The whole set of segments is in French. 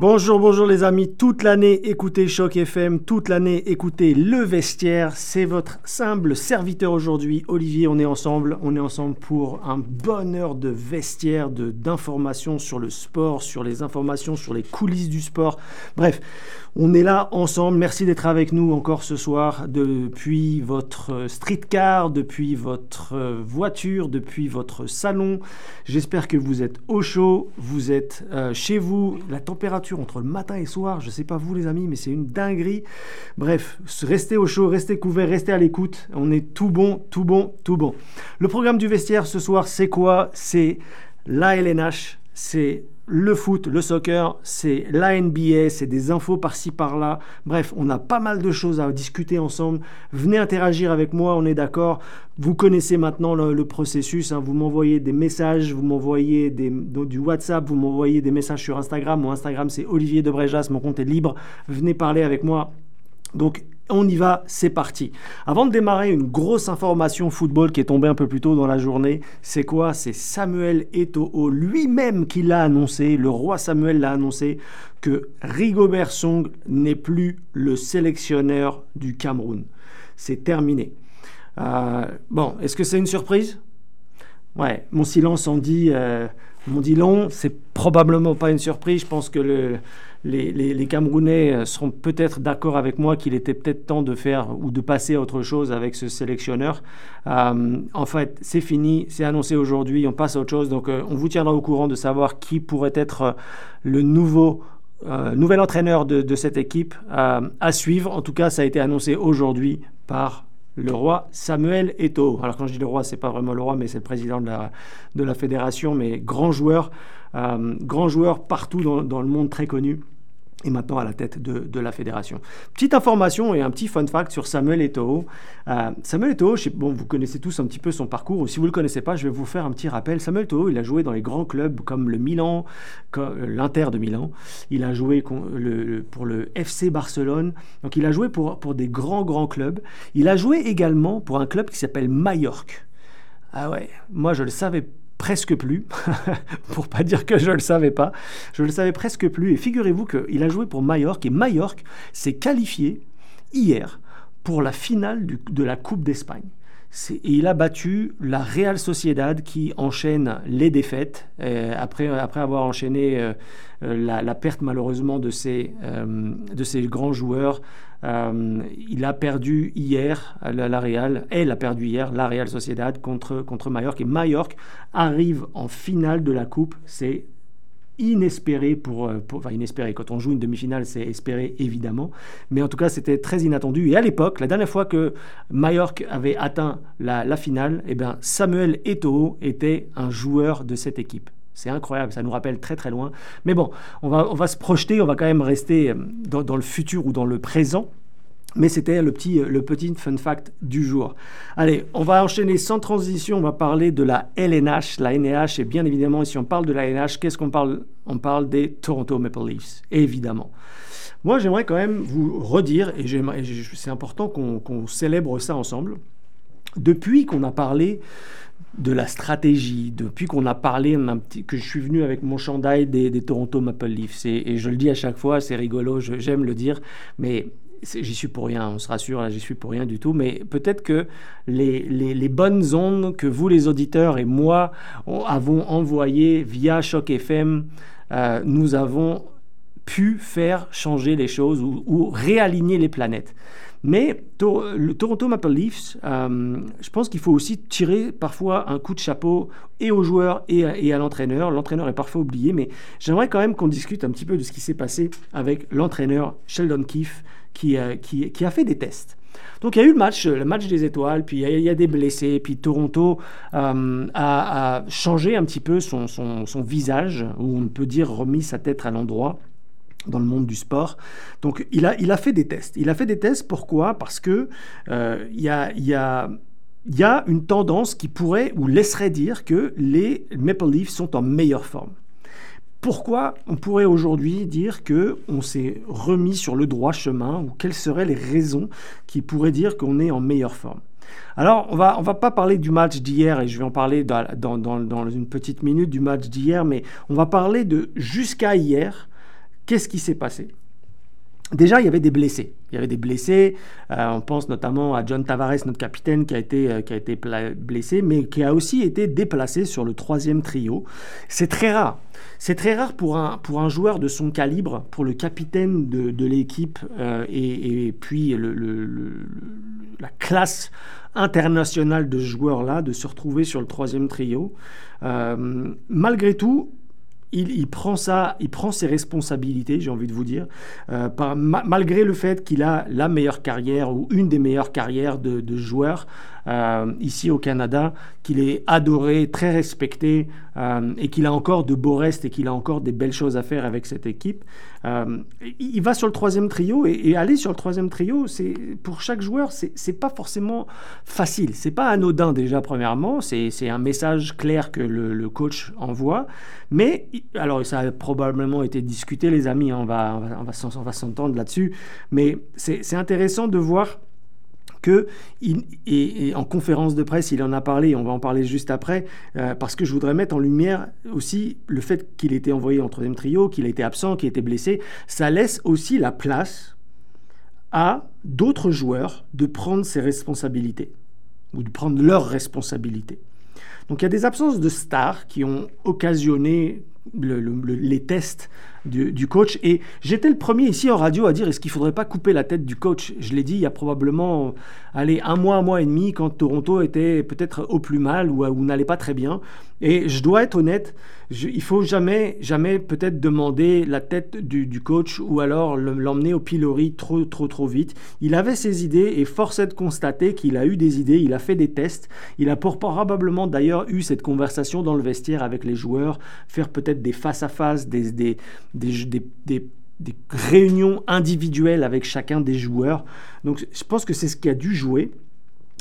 Bonjour, bonjour les amis. Toute l'année, écoutez Choc FM. Toute l'année, écoutez Le Vestiaire. C'est votre simple serviteur aujourd'hui. Olivier, on est ensemble. On est ensemble pour un bonheur de vestiaire, de, d'informations sur le sport, sur les informations, sur les coulisses du sport. Bref, on est là ensemble. Merci d'être avec nous encore ce soir depuis votre streetcar, depuis votre voiture, depuis votre salon. J'espère que vous êtes au chaud, vous êtes euh, chez vous. La température entre le matin et le soir, je sais pas vous les amis, mais c'est une dinguerie. Bref, restez au chaud, restez couverts, restez à l'écoute. On est tout bon, tout bon, tout bon. Le programme du vestiaire ce soir, c'est quoi? C'est la LNH, c'est le foot, le soccer, c'est la NBA, c'est des infos par-ci par-là. Bref, on a pas mal de choses à discuter ensemble. Venez interagir avec moi, on est d'accord. Vous connaissez maintenant le, processus. Hein. Vous m'envoyez des messages, vous m'envoyez du WhatsApp, vous m'envoyez des messages sur Instagram. Mon Instagram, c'est Olivier Debrejas. Mon compte est libre. Venez parler avec moi. Donc, on y va, c'est parti. Avant de démarrer, une grosse information football qui est tombée un peu plus tôt dans la journée, c'est quoi? C'est Samuel Eto'o lui-même qui l'a annoncé, le roi Samuel l'a annoncé, que Rigobert Song n'est plus le sélectionneur du Cameroun. C'est terminé. Euh, bon, est-ce que c'est une surprise? Ouais, mon silence en dit, euh, dit long. C'est probablement pas une surprise. Je pense que le, les, Camerounais euh, seront peut-être d'accord avec moi qu'il était peut-être temps de faire ou de passer à autre chose avec ce sélectionneur. Euh, en fait, c'est fini, c'est annoncé aujourd'hui, on passe à autre chose. Donc, euh, on vous tiendra au courant de savoir qui pourrait être le nouveau nouvel entraîneur de, cette équipe à suivre. En tout cas, ça a été annoncé aujourd'hui par le roi Samuel Eto'o. Alors quand je dis le roi, c'est pas vraiment le roi, mais c'est le président de la, de fédération, mais grand joueur, grand joueur partout dans, le monde très connu et maintenant à la tête de, la fédération. Petite information et un petit fun fact sur Samuel Eto'o. Euh, Samuel Eto'o, bon, vous connaissez tous un petit peu son parcours, ou si vous ne le connaissez pas, je vais vous faire un petit rappel. Samuel Eto'o, il a joué dans les grands clubs comme le Milan, euh, l'Inter de Milan. Il a joué pour le FC Barcelone. Donc il a joué pour, pour des grands, grands clubs. Il a joué également pour un club qui s'appelle Mallorca. Ah ouais, moi je le savais presque plus, pour pas dire que je ne le savais pas. Je le savais presque plus. Et figurez-vous qu'il a joué pour Mallorca et Mallorca s'est qualifié hier pour la finale de la Coupe d'Espagne. Et il a battu la Real Sociedad qui enchaîne les défaites euh, après, après avoir enchaîné euh, euh, la, perte malheureusement de ses, de ses grands joueurs. Il a perdu hier la, Real, elle a perdu hier la Real Sociedad contre, contre Mallorca et Mallorca arrive en finale de la coupe. C'est inespéré pour, euh, pour, inespéré. Quand on joue une demi-finale, c'est espéré évidemment, mais en tout cas c'était très inattendu. Et à l'époque, la dernière fois que Mallorca avait atteint la, finale, eh bien Samuel Eto'o était un joueur de cette équipe. C'est incroyable, ça nous rappelle très très loin. Mais bon, on va, on va se projeter, on va quand même rester euh, dans, le futur ou dans le présent. Mais c'était le petit, le petit fun fact du jour. Allez, on va enchaîner sans transition. On va parler de la LNH, la NH. Et bien évidemment, si on parle de la LNH, qu'est-ce qu'on parle? On parle des Toronto Maple Leafs, évidemment. Moi, j'aimerais quand même vous redire, et c'est important qu'on célèbre ça ensemble. Depuis qu'on a parlé de la stratégie, depuis qu'on a parlé, que je suis venu avec mon chandail des, Toronto Maple Leafs, et, je le dis à chaque fois, c'est rigolo, j'aime le dire, mais j'y suis pour rien, on se rassure, j'y suis pour rien du tout, mais peut-être que les, les, bonnes ondes que vous, les auditeurs, et moi avons envoyées via Choc FM, euh, nous avons pu faire changer les choses ou, réaligner les planètes. Mais le Toronto Maple Leafs, euh, je pense qu'il faut aussi tirer parfois un coup de chapeau et aux joueurs et à, l'entraîneur. L'entraîneur est parfois oublié, mais j'aimerais quand même qu'on discute un petit peu de ce qui s'est passé avec l'entraîneur Sheldon Keefe euh, qui, qui, a fait des tests. Donc il y a eu le match, le match des étoiles, puis il y a, des blessés, puis Toronto euh, a, changé un petit peu son, son, visage, ou on peut dire remis sa tête à l'endroit dans le monde du sport. Donc il a, il a fait des tests. Il a fait des tests, pourquoi? Parce que euh, y a... Y a y a une tendance qui pourrait ou laisserait dire que les Maple Leafs sont en meilleure forme. Pourquoi on pourrait aujourd'hui dire que on s'est remis sur le droit chemin ou quelles seraient les raisons qui pourraient dire qu'on est en meilleure forme? Alors, on va, on va pas parler du match d'hier, et je vais en parler dans, dans, dans, une petite minute du match d'hier, mais on va parler de jusqu'à hier, Qu'est-ce qui s'est passé? Déjà, il y avait des blessés. Il y avait des blessés. Euh, on pense notamment à John Tavares, notre capitaine, qui a été, euh, qui a été blessé, mais qui a aussi été déplacé sur le troisième trio. C'est très rare. C'est très rare pour un, pour un joueur de son calibre, pour le capitaine de, de l'équipe euh, et, puis la classe internationale de ce joueur-là, de se retrouver sur le troisième trio. malgré tout, il, prend ça, il prend ses responsabilités, j'ai envie de vous dire, euh, malgré le fait qu'il a la meilleure carrière ou une des meilleures carrières de, de joueur euh, ici au Canada, qu'il est adoré, très respecté euh, et qu'il a encore de beaux restes et qu'il a encore des belles choses à faire avec cette équipe. Euh, il va sur le troisième trio et, aller sur le troisième trio, c'est pour chaque joueur, c'est pas forcément facile. C'est pas anodin déjà premièrement, c'est un message clair que le, coach envoie. Mais alors ça a probablement été discuté, les amis, hein, on va on va, on va s'entendre là-dessus. Mais c'est intéressant de voir que et, en conférence de presse, il en a parlé, on va en parler juste après, euh, parce que je voudrais mettre en lumière aussi le fait qu'il était envoyé en troisième trio, qu'il a été absent, qu'il a été blessé, ça laisse aussi la place à d'autres joueurs de prendre ses responsabilités, ou de prendre leurs responsabilités. Donc il y a des absences de stars qui ont occasionné les tests du, coach. Et j'étais le premier ici en radio à dire est-ce qu'il ne faudrait pas couper la tête du coach? Je l'ai dit il y a probablement un mois, un mois et demi, quand Toronto était peut-être au plus mal ou, ou n'allait pas très bien. Et je dois être honnête, il faut jamais, jamais peut-être demander la tête du, coach ou alors l'emmener au pilori trop, trop, trop vite. Il avait ses idées et force est de constater qu'il a eu des idées, il a fait des tests, il a probablement d'ailleurs eu cette conversation dans le vestiaire avec les joueurs, faire peut-être des face-à-face, des, des, réunions individuelles avec chacun des joueurs. Donc je pense que c'est ce qui a dû jouer.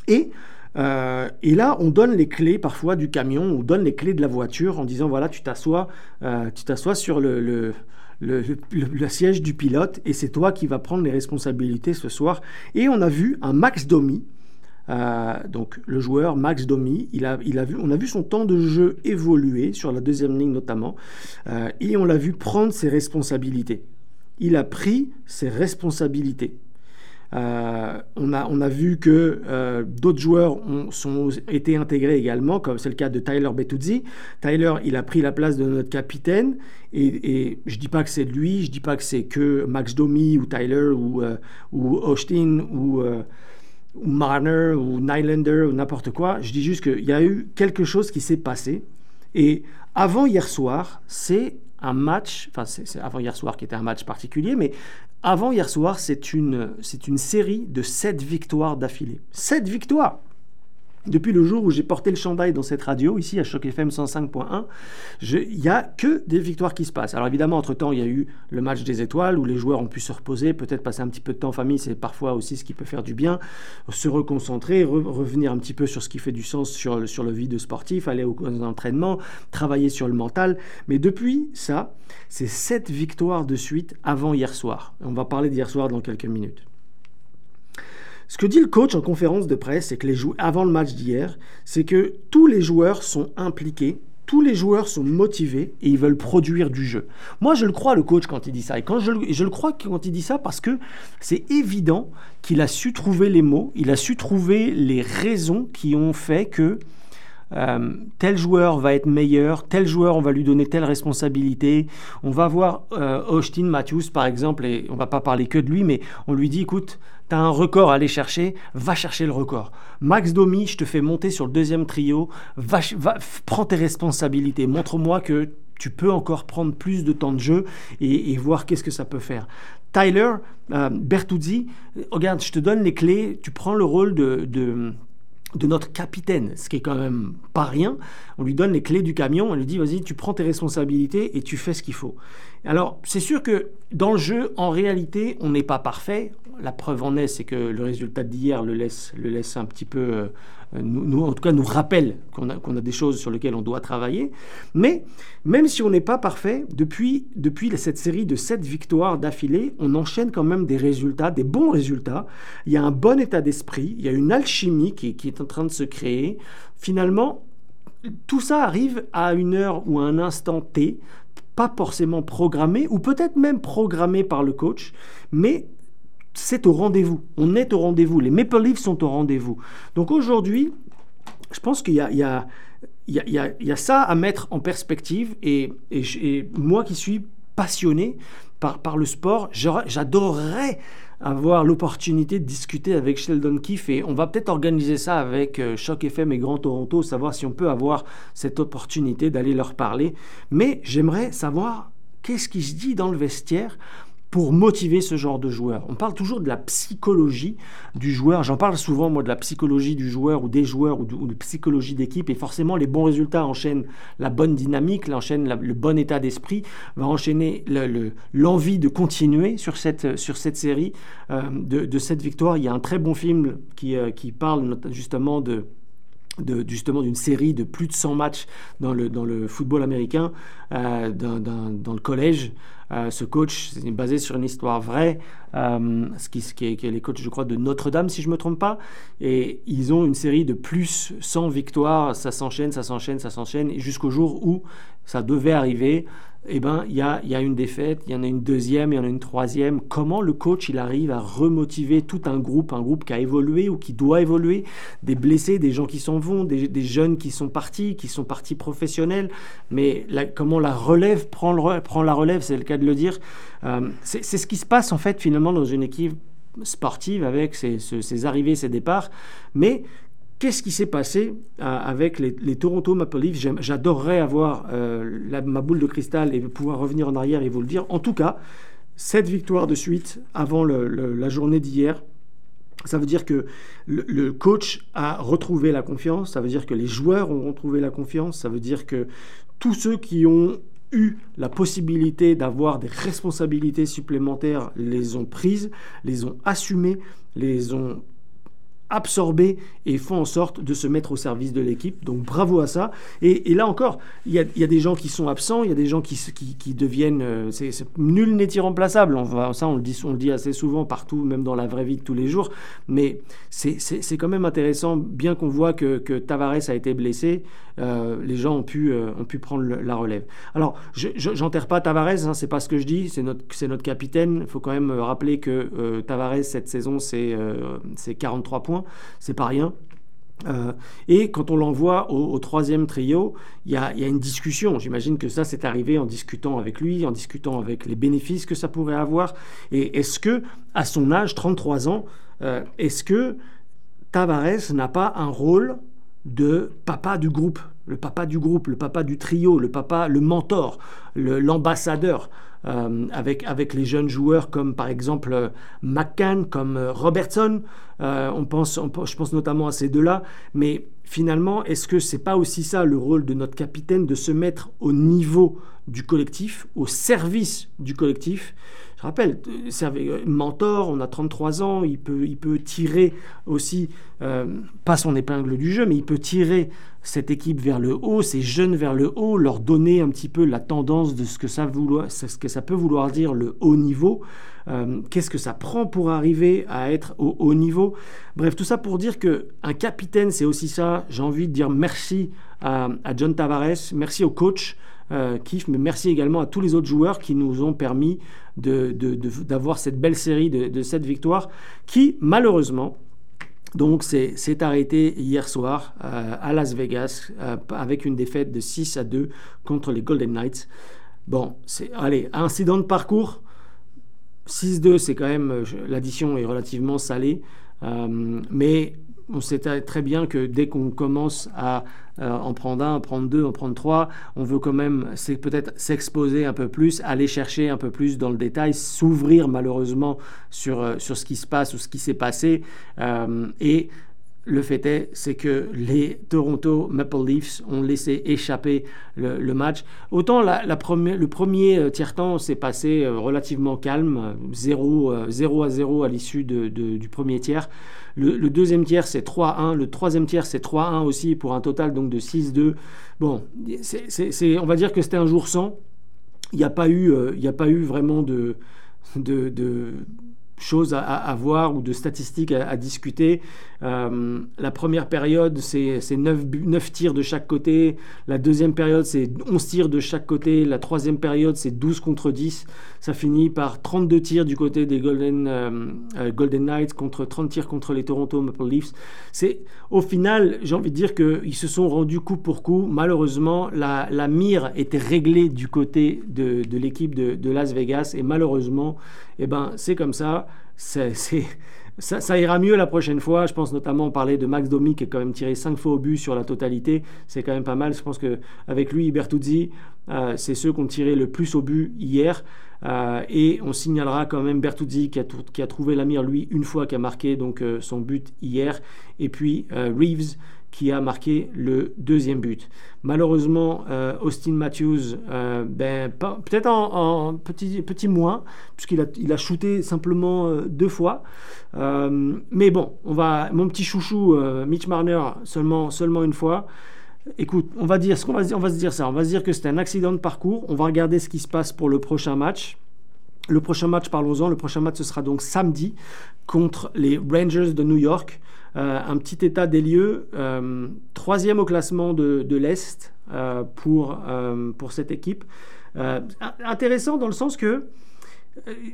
Et, euh, et là, on donne les clés parfois du camion, on donne les clés de la voiture en disant voilà, tu t'assois, euh, tu t'assois sur le, le, le, siège du pilote et c'est toi qui vas prendre les responsabilités ce soir. Et on a vu un Max Domi. Euh, donc le joueur Max Domi, on a vu son temps de jeu évoluer sur la deuxième ligne notamment, et on l'a vu prendre ses responsabilités il a pris ses responsabilités. Euh, on, a, vu que euh, d'autres joueurs ont été intégrés également, comme c'est le cas de Tyler Betuzzi. Tyler, il a pris la place de notre capitaine, et, je ne dis pas que c'est lui, je ne dis pas que c'est que Max Domi ou Tyler ou, euh, ou Austin ou, ou Marner ou Nylander ou n'importe quoi. Je dis juste qu'il y a eu quelque chose qui s'est passé. Et avant hier soir, c'est un match, enfin c'est avant hier soir qui était un match particulier, mais avant hier soir, c'est une, une série de 7 victoires d'affilée. 7 victoires depuis le jour où j'ai porté le chandail dans cette radio, ici à Choc FM 105.1, il n'y a que des victoires qui se passent. Alors évidemment, entre-temps, il y a eu le match des étoiles où les joueurs ont pu se reposer, peut-être passer un petit peu de temps en famille, c'est parfois aussi ce qui peut faire du bien, se reconcentrer, revenir un petit peu sur ce qui fait du sens sur, sur le vie de sportif, aller aux, entraînements, travailler sur le mental. Mais depuis ça, c'est sept victoires de suite avant hier soir. On va parler d'hier soir dans quelques minutes. Ce que dit le coach en conférence de presse, c'est que les avant le match d'hier, c'est que tous les joueurs sont impliqués, tous les joueurs sont motivés et ils veulent produire du jeu. Moi, je le crois, le coach, quand il dit ça. Et quand je le crois quand il dit ça parce que c'est évident qu'il a su trouver les mots, il a su trouver les raisons qui ont fait que euh, tel joueur va être meilleur, tel joueur on va lui donner telle responsabilité. On va voir euh, Austin Matthews par exemple, et on va pas parler que de lui, mais on lui dit écoute, tu as un record à aller chercher, va chercher le record. Max Domi, je te fais monter sur le deuxième trio, va, prends tes responsabilités, montre-moi que tu peux encore prendre plus de temps de jeu et, voir qu'est-ce que ça peut faire. Tyler euh, Bertuzzi, regarde, je te donne les clés, tu prends le rôle de notre capitaine, ce qui est quand même pas rien. On lui donne les clés du camion, on lui dit vas-y, tu prends tes responsabilités et tu fais ce qu'il faut. Alors, c'est sûr que dans le jeu, en réalité, on n'est pas parfait. La preuve en est, c'est que le résultat d'hier le laisse, le laisse un petit peu euh, nous, en tout cas, nous rappelle qu'on a, des choses sur lesquelles on doit travailler. Mais même si on n'est pas parfait, depuis, cette série de sept victoires d'affilée, on enchaîne quand même des résultats, des bons résultats. Il y a un bon état d'esprit, il y a une alchimie qui, qui est en train de se créer. Finalement, tout ça arrive à une heure ou à un instant T pas forcément programmé, ou peut-être même programmé par le coach, mais c'est au rendez-vous. On est au rendez-vous. Les Maple Leafs sont au rendez-vous. Donc aujourd'hui, je pense qu'il y a, ça à mettre en perspective. Et, et, moi qui suis passionné par, par le sport, j'adorerais avoir l'opportunité de discuter avec Sheldon Keefe et on va peut-être organiser ça avec euh, Choc FM et Grand Toronto, savoir si on peut avoir cette opportunité d'aller leur parler. Mais j'aimerais savoir qu'est-ce qui se dit dans le vestiaire pour motiver ce genre de joueur. On parle toujours de la psychologie du joueur. J'en parle souvent, moi, de la psychologie du joueur ou des joueurs ou de, psychologie d'équipe. Et forcément, les bons résultats enchaînent la bonne dynamique, enchaînent le bon état d'esprit, va enchaîner l'envie le, de continuer sur cette, sur cette série, euh, de, cette victoire. Il y a un très bon film qui, euh, qui parle justement de, justement d'une série de plus de 100 matchs dans le, dans le football américain, euh, dans, dans, le collège. Euh, ce coach est basé sur une histoire vraie, euh, ce qui, est, qui, est, les coachs, je crois, de Notre-Dame, si je ne me trompe pas. Et ils ont une série de plus 100 victoires, ça s'enchaîne, ça s'enchaîne, ça s'enchaîne, jusqu'au jour où ça devait arriver eh ben, il y a, une défaite, il y en a une deuxième, il y en a une troisième. Comment le coach il arrive à remotiver tout un groupe, un groupe qui a évolué ou qui doit évoluer, des blessés, des gens qui s'en vont, des, jeunes qui sont partis, qui sont partis professionnels, mais comment la relève prend, la relève, c'est le cas de le dire. Euh, c'est ce qui se passe en fait finalement dans une équipe sportive avec ses arrivées, ses départs, mais Qu'est-ce qui s'est passé euh, avec les, Toronto Maple Leafs? J'adorerais avoir euh, ma boule de cristal et pouvoir revenir en arrière et vous le dire. En tout cas, cette victoire de suite avant la journée d'hier, ça veut dire que le, coach a retrouvé la confiance, ça veut dire que les joueurs ont retrouvé la confiance, ça veut dire que tous ceux qui ont eu la possibilité d'avoir des responsabilités supplémentaires les ont prises, les ont assumées, les ont absorber et font en sorte de se mettre au service de l'équipe. Donc bravo à ça. Et, là encore, il y, a, des gens qui sont absents, il y a des gens qui, deviennent... Euh, c'est, nul n'est irremplaçable. On ça, on le, dit, assez souvent partout, même dans la vraie vie de tous les jours. Mais c'est, quand même intéressant, bien qu'on voit que, Tavares a été blessé, euh, les gens ont pu, euh, prendre la relève. Alors, je, j'enterre pas Tavares, hein, c'est pas ce que je dis, c'est notre, capitaine. Il faut quand même rappeler que Tavares, cette saison, c'est 43 points c'est pas rien. Euh, et quand on l'envoie au, troisième trio, il y, a, une discussion. J'imagine que ça, c'est arrivé en discutant avec lui, en discutant avec les bénéfices que ça pourrait avoir. Et est-ce que, à son âge, 33 ans, euh, est-ce que Tavares n'a pas un rôle de papa du groupe, le papa du groupe, le papa du trio, le papa, le mentor, l'ambassadeur euh, avec, avec les jeunes joueurs comme par exemple euh, McCann, comme euh, Robertson. on pense, je pense notamment à ces deux-là. Mais finalement, est-ce que c'est pas aussi ça le rôle de notre capitaine de se mettre au niveau du collectif, au service du collectif? Je rappelle, mentor, on a 33 ans, il peut, tirer aussi, pas son épingle du jeu, mais il peut tirer cette équipe vers le haut, ces jeunes vers le haut, leur donner un petit peu la tendance de ce que ça, peut vouloir dire le haut niveau, euh, qu'est-ce que ça prend pour arriver à être au haut niveau? Bref, tout ça pour dire que un capitaine, c'est aussi ça. J'ai envie de dire merci à, John Tavares, merci au coach. Euh, Kif, mais merci également à tous les autres joueurs qui nous ont permis d'avoir cette belle série de, cette victoire qui, malheureusement, donc c'est arrêté hier soir euh, à Las Vegas euh, avec une défaite de 6 à 2 contre les Golden Knights. Bon, allez, incident de parcours. 6-2, c'est quand même, l'addition est relativement salée. mais on sait très bien que dès qu'on commence à euh, en prendre un, en prendre deux, en prendre trois, on veut quand même peut-être s'exposer un peu plus, aller chercher un peu plus dans le détail, s'ouvrir malheureusement sur, euh, sur ce qui se passe ou ce qui s'est passé. Euh, et le fait est, c'est que les Toronto Maple Leafs ont laissé échapper le, match. Autant la, le premier tiers-temps s'est passé relativement calme, 0, 0 à 0 à l'issue du premier tiers. Le, deuxième tiers, c'est 3-1. Le troisième tiers, c'est 3-1 aussi, pour un total donc de 6-2. Bon, on va dire que c'était un jour sans. Il n'y a, pas eu, euh, a pas eu vraiment de, de, choses à, voir ou de statistiques à, discuter. Euh, la première période, c'est 9, 9, tirs de chaque côté. La deuxième période, c'est 11 tirs de chaque côté. La troisième période, c'est 12 contre 10. Ça finit par 32 tirs du côté des Golden, euh, euh, Knights contre 30 tirs contre les Toronto Maple Leafs. C'est, au final, j'ai envie de dire qu'ils se sont rendus coup pour coup. Malheureusement, la, mire était réglée du côté de, l'équipe de, de Las Vegas. Et malheureusement, eh ben, c'est comme ça. Ça, ira mieux la prochaine fois. Je pense notamment parler de Max Domi qui a quand même tiré 5 fois au but sur la totalité. C'est quand même pas mal. Je pense qu'avec lui, Bertuzzi, euh, c'est ceux qui ont tiré le plus au but hier. Euh, et on signalera quand même Bertuzzi qui a, qui a trouvé la mire lui une fois, qui a marqué donc euh, son but hier. Et puis Reeves qui a marqué le deuxième but. Malheureusement, euh, Austin Matthews, euh, ben, peut-être en, petit, petit moins, puisqu'il a, il a shooté simplement euh, deux fois. mais bon, on va, mon petit chouchou, Mitch Marner, seulement, seulement une fois. Écoute, on va dire ce qu'on va, on va se dire ça. On va se dire que c'était un accident de parcours. On va regarder ce qui se passe pour le prochain match. Le prochain match, parlons-en. Le prochain match, ce sera donc samedi contre les Rangers de New York. Euh, un petit état des lieux, euh, troisième au classement de, l'Est euh, pour, pour cette équipe. intéressant dans le sens que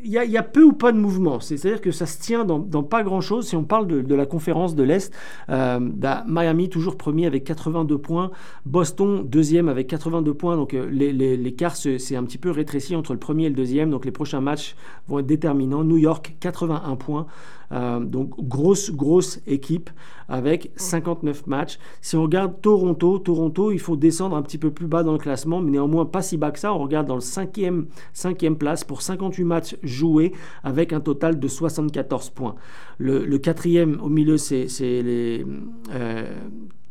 il y, a, peu ou pas de mouvement. C'est-à-dire que ça se tient dans, pas grand-chose. Si on parle de, la conférence de l'Est, bah, Miami toujours premier avec 82 points, Boston deuxième avec 82 points. Donc l'écart s'est un petit peu rétréci entre le premier et le deuxième. Donc les prochains matchs vont être déterminants. New York 81 points. Euh, donc grosse, grosse équipe avec 59 matchs. Si on regarde Toronto, Toronto, il faut descendre un petit peu plus bas dans le classement, mais néanmoins pas si bas que ça. On regarde dans le cinquième, cinquième place pour 58 matchs joués avec un total de 74 points. Le, quatrième au milieu, c'est les euh,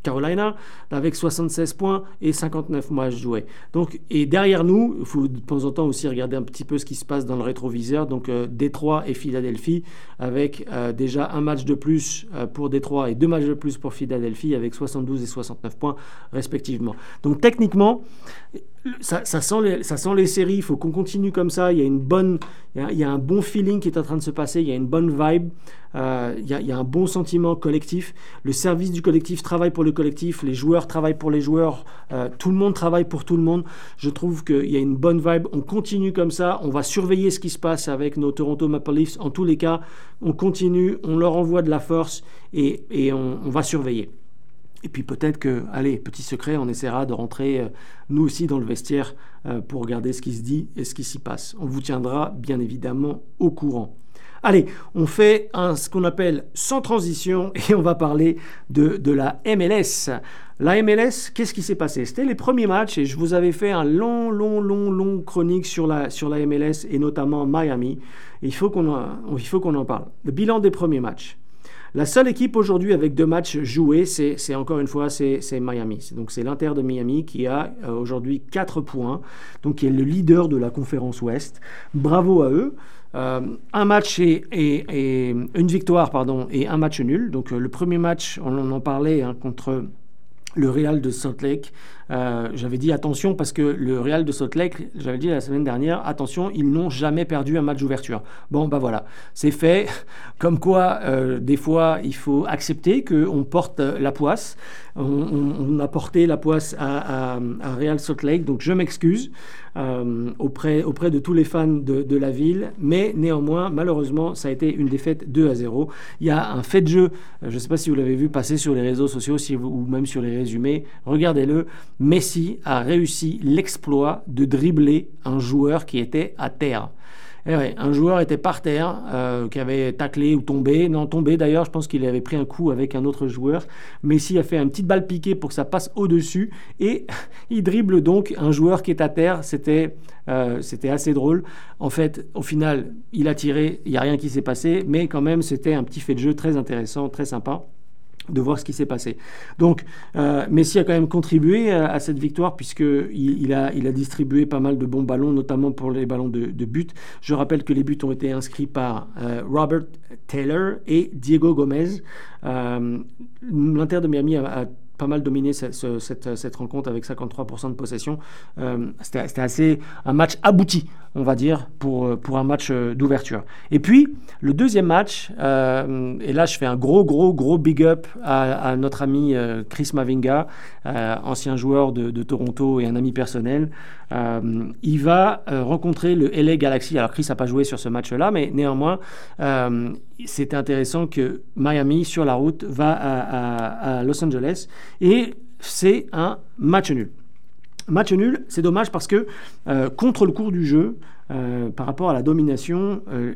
Carolina avec 76 points et 59 matchs joués. Donc, et derrière nous, il faut de temps en temps aussi regarder un petit peu ce qui se passe dans le rétroviseur. Donc euh, Détroit et Philadelphie avec euh, déjà un match de plus euh, pour Détroit et deux matchs de plus pour Philadelphie avec 72 et 69 points respectivement. Donc techniquement, ça, sent les, séries, il faut qu'on continue comme ça. Il y, a une bonne, il y a, un bon feeling qui est en train de se passer, il y a une bonne vibe, euh, il, y a, un bon sentiment collectif. Le service du collectif travaille pour le collectif, les joueurs travaillent pour les joueurs, euh, tout le monde travaille pour tout le monde. Je trouve qu'il y a une bonne vibe, on continue comme ça, on va surveiller ce qui se passe avec nos Toronto Maple Leafs. En tous les cas, on continue, on leur envoie de la force et, on va surveiller. Et puis peut-être que, allez, petit secret, on essaiera de rentrer euh, nous aussi dans le vestiaire euh, pour regarder ce qui se dit et ce qui s'y passe. On vous tiendra bien évidemment au courant. Allez, on fait ce qu'on appelle sans transition et on va parler de, de la MLS. La MLS, qu'est-ce qui s'est passé? C'était les premiers matchs et je vous avais fait un long, long, long, long chronique sur la, sur la MLS et notamment Miami. il faut qu'on en, en parle. Le bilan des premiers matchs. La seule équipe aujourd'hui avec deux matchs joués, c'est encore une fois, c'est Miami. Donc c'est l'Inter de Miami qui a euh, aujourd'hui 4 points, donc qui est le leader de la conférence Ouest. Bravo à eux. Euh, un match et, une victoire pardon et un match nul. Donc euh, le premier match, on en parlait hein, contre le Real de Salt Lake. Euh, j'avais dit attention parce que le Real de Salt Lake, j'avais dit la semaine dernière, attention, ils n'ont jamais perdu un match d'ouverture. Bon, bah voilà, c'est fait. Comme quoi, euh, des fois, il faut accepter qu'on porte la poisse. On, a porté la poisse à, Real Salt Lake, donc je m'excuse euh, auprès, auprès de tous les fans de, la ville, mais néanmoins, malheureusement, ça a été une défaite 2 à 0. Il y a un fait de jeu, je ne sais pas si vous l'avez vu passer sur les réseaux sociaux ou même sur les résumés, regardez-le. Messi a réussi l'exploit de dribbler un joueur qui était à terre. Eh un joueur était par terre, euh, qui avait taclé ou tombé. Non, tombé d'ailleurs, je pense qu'il avait pris un coup avec un autre joueur. Messi a fait une petite balle piquée pour que ça passe au-dessus. Et il dribble donc un joueur qui est à terre. C'était euh, assez drôle. En fait, au final, il a tiré, il n'y a rien qui s'est passé. Mais quand même, c'était un petit fait de jeu très intéressant, très sympa de voir ce qui s'est passé. Donc, euh, Messi a quand même contribué à, cette victoire puisqu'il il a, a distribué pas mal de bons ballons, notamment pour les ballons de, but. Je rappelle que les buts ont été inscrits par euh, Robert Taylor et Diego Gomez. Euh, L'Inter de Miami a pas mal dominé cette, rencontre avec 53% de possession. C'était assez un match abouti, on va dire, pour, un match d'ouverture. Et puis, le deuxième match, et là je fais un gros, gros, gros big up à, notre ami Chris Mavinga, ancien joueur de, Toronto et un ami personnel. il va rencontrer le LA Galaxy. Alors Chris n'a pas joué sur ce match-là, mais néanmoins, c'était intéressant que Miami, sur la route, va à, Los Angeles et c'est un match nul. Match nul, c'est dommage parce que euh, contre le cours du jeu, euh, par rapport à la domination, euh,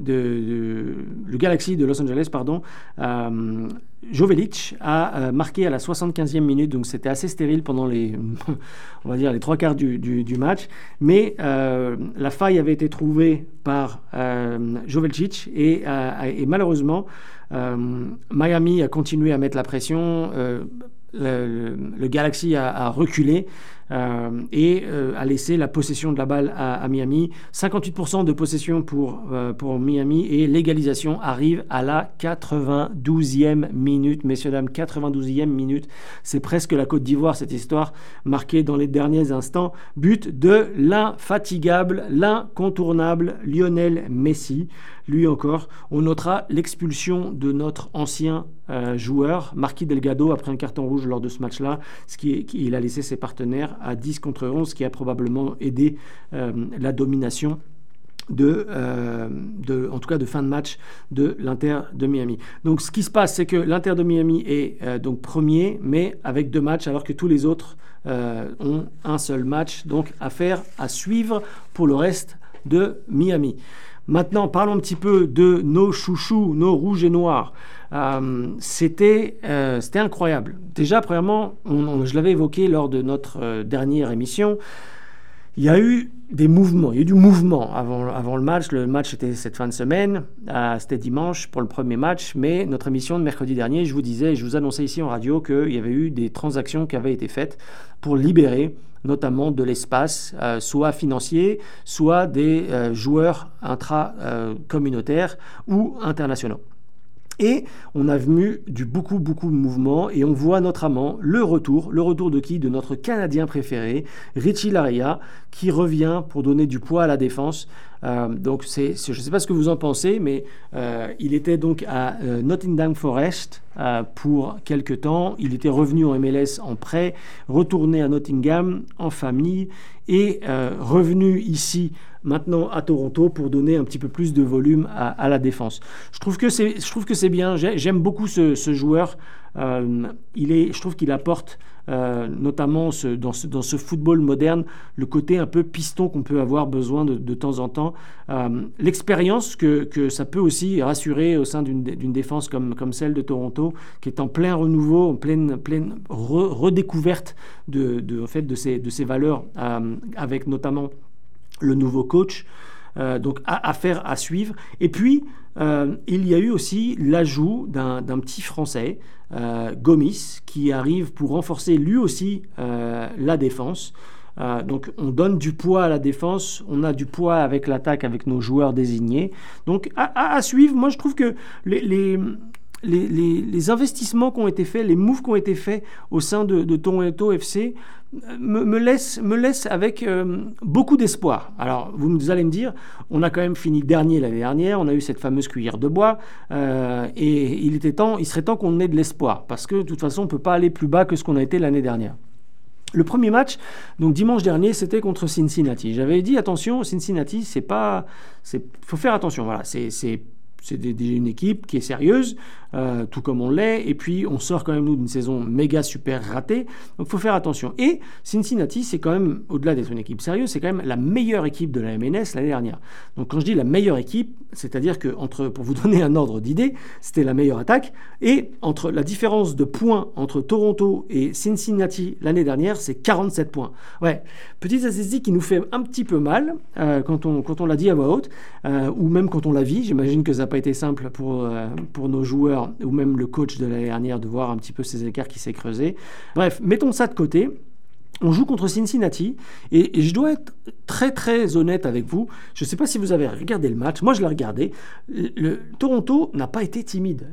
de, le Galaxy de Los Angeles, pardon, euh, Jovelic a marqué à la 75e minute, donc c'était assez stérile pendant les, on va dire, les trois quarts du, match. Mais la faille avait été trouvée par Jovelcic et, et malheureusement, Miami a continué à mettre la pression. Le, Galaxy a reculé euh, et euh, a laissé la possession de la balle à, Miami. 58% de possession pour, euh, pour Miami et l'égalisation arrive à la 92e minute. Messieurs, dames, 92e minute. C'est presque la Côte d'Ivoire, cette histoire, marquée dans les derniers instants. But de l'infatigable, l'incontournable Lionel Messi. Lui encore, on notera l'expulsion de notre ancien joueur, Marquis Delgado, après un carton rouge lors de ce match-là, ce qui, il a laissé ses partenaires à 10 contre 11, qui a probablement aidé euh, la domination de, euh, de, en tout cas de fin de match de l'Inter de Miami. Donc ce qui se passe, c'est que l'Inter de Miami est euh, donc premier, mais avec deux matchs, alors que tous les autres ont un seul match. Donc affaire à suivre pour le reste de Miami. Maintenant, parlons un petit peu de nos chouchous, nos rouges et noirs. Euh, c'était euh, c'était incroyable. Déjà, premièrement, je l'avais évoqué lors de notre euh, dernière émission, il y a eu des mouvements, il y a eu du mouvement avant le match. Le match était cette fin de semaine, c'était dimanche pour le premier match, mais notre émission de mercredi dernier, je vous disais, je vous annonçais ici en radio qu'il y avait eu des transactions qui avaient été faites pour libérer notamment de l'espace, soit financier, soit des joueurs intra-communautaires ou internationaux. Et on a vu du beaucoup, beaucoup de mouvements et on voit notamment le retour, le retour de qui? De notre Canadien préféré, Richie Laria, qui revient pour donner du poids à la défense. Euh, donc je ne sais pas ce que vous en pensez, mais euh, il était donc à euh, Nottingham Forest pour quelques temps. Il était revenu en MLS en prêt, retourné à Nottingham en famille et revenu ici maintenant à Toronto pour donner un petit peu plus de volume à, la défense. Je trouve que c'est, je trouve que c'est bien. J'aime beaucoup ce, joueur. il est, je trouve qu'il apporte euh, notamment dans, ce, dans, ce, football moderne, le côté un peu piston qu'on peut avoir besoin de, de temps en temps. Euh, l'expérience que, que, ça peut aussi rassurer au sein d'une défense comme, comme celle de Toronto, qui est en plein renouveau, en pleine, pleine redécouverte de, de, fait, de, ses, de ses valeurs, euh, avec notamment le nouveau coach. Euh, donc affaire à, suivre. Et puis, euh, il y a eu aussi l'ajout d'un petit Français, euh, Gomis, qui arrive pour renforcer lui aussi la défense. donc on donne du poids à la défense, on a du poids avec l'attaque, avec nos joueurs désignés. Donc à, suivre, moi je trouve que les, investissements qui ont été faits, les moves qui ont été faits au sein de, de Toronto FC me, laisse, me laisse avec euh, beaucoup d'espoir. Alors, vous allez me dire, on a quand même fini dernier l'année dernière, on a eu cette fameuse cuillère de bois, euh, et il, était temps, il serait temps qu'on ait de l'espoir, parce que de toute façon, on ne peut pas aller plus bas que ce qu'on a été l'année dernière. Le premier match, donc dimanche dernier, c'était contre Cincinnati. J'avais dit attention, Cincinnati, c'est pas, c'est, faut faire attention. Voilà, c'est, c'est c'est une équipe qui est sérieuse, euh, tout comme on l'est, et puis on sort quand même nous d'une saison méga super ratée, donc il faut faire attention. Et Cincinnati, c'est quand même, au-delà d'être une équipe sérieuse, c'est quand même la meilleure équipe de la MNS l'année dernière. Donc quand je dis la meilleure équipe, c'est-à-dire que, entre, pour vous donner un ordre d'idée, c'était la meilleure attaque, et entre la différence de points entre Toronto et Cincinnati l'année dernière, c'est 47 points. Ouais, petite statistique qui nous fait un petit peu mal euh, quand on, quand on l'a dit à voix haute, euh, ou même quand on l'a vu, j'imagine que ça n'a été simple pour, euh, pour nos joueurs ou même le coach de l'année dernière de voir un petit peu ces écarts qui s'est creusé. Bref, mettons ça de côté. On joue contre Cincinnati et, je dois être très très honnête avec vous. Je ne sais pas si vous avez regardé le match. Moi, je l'ai regardé. Le, Toronto n'a pas été timide.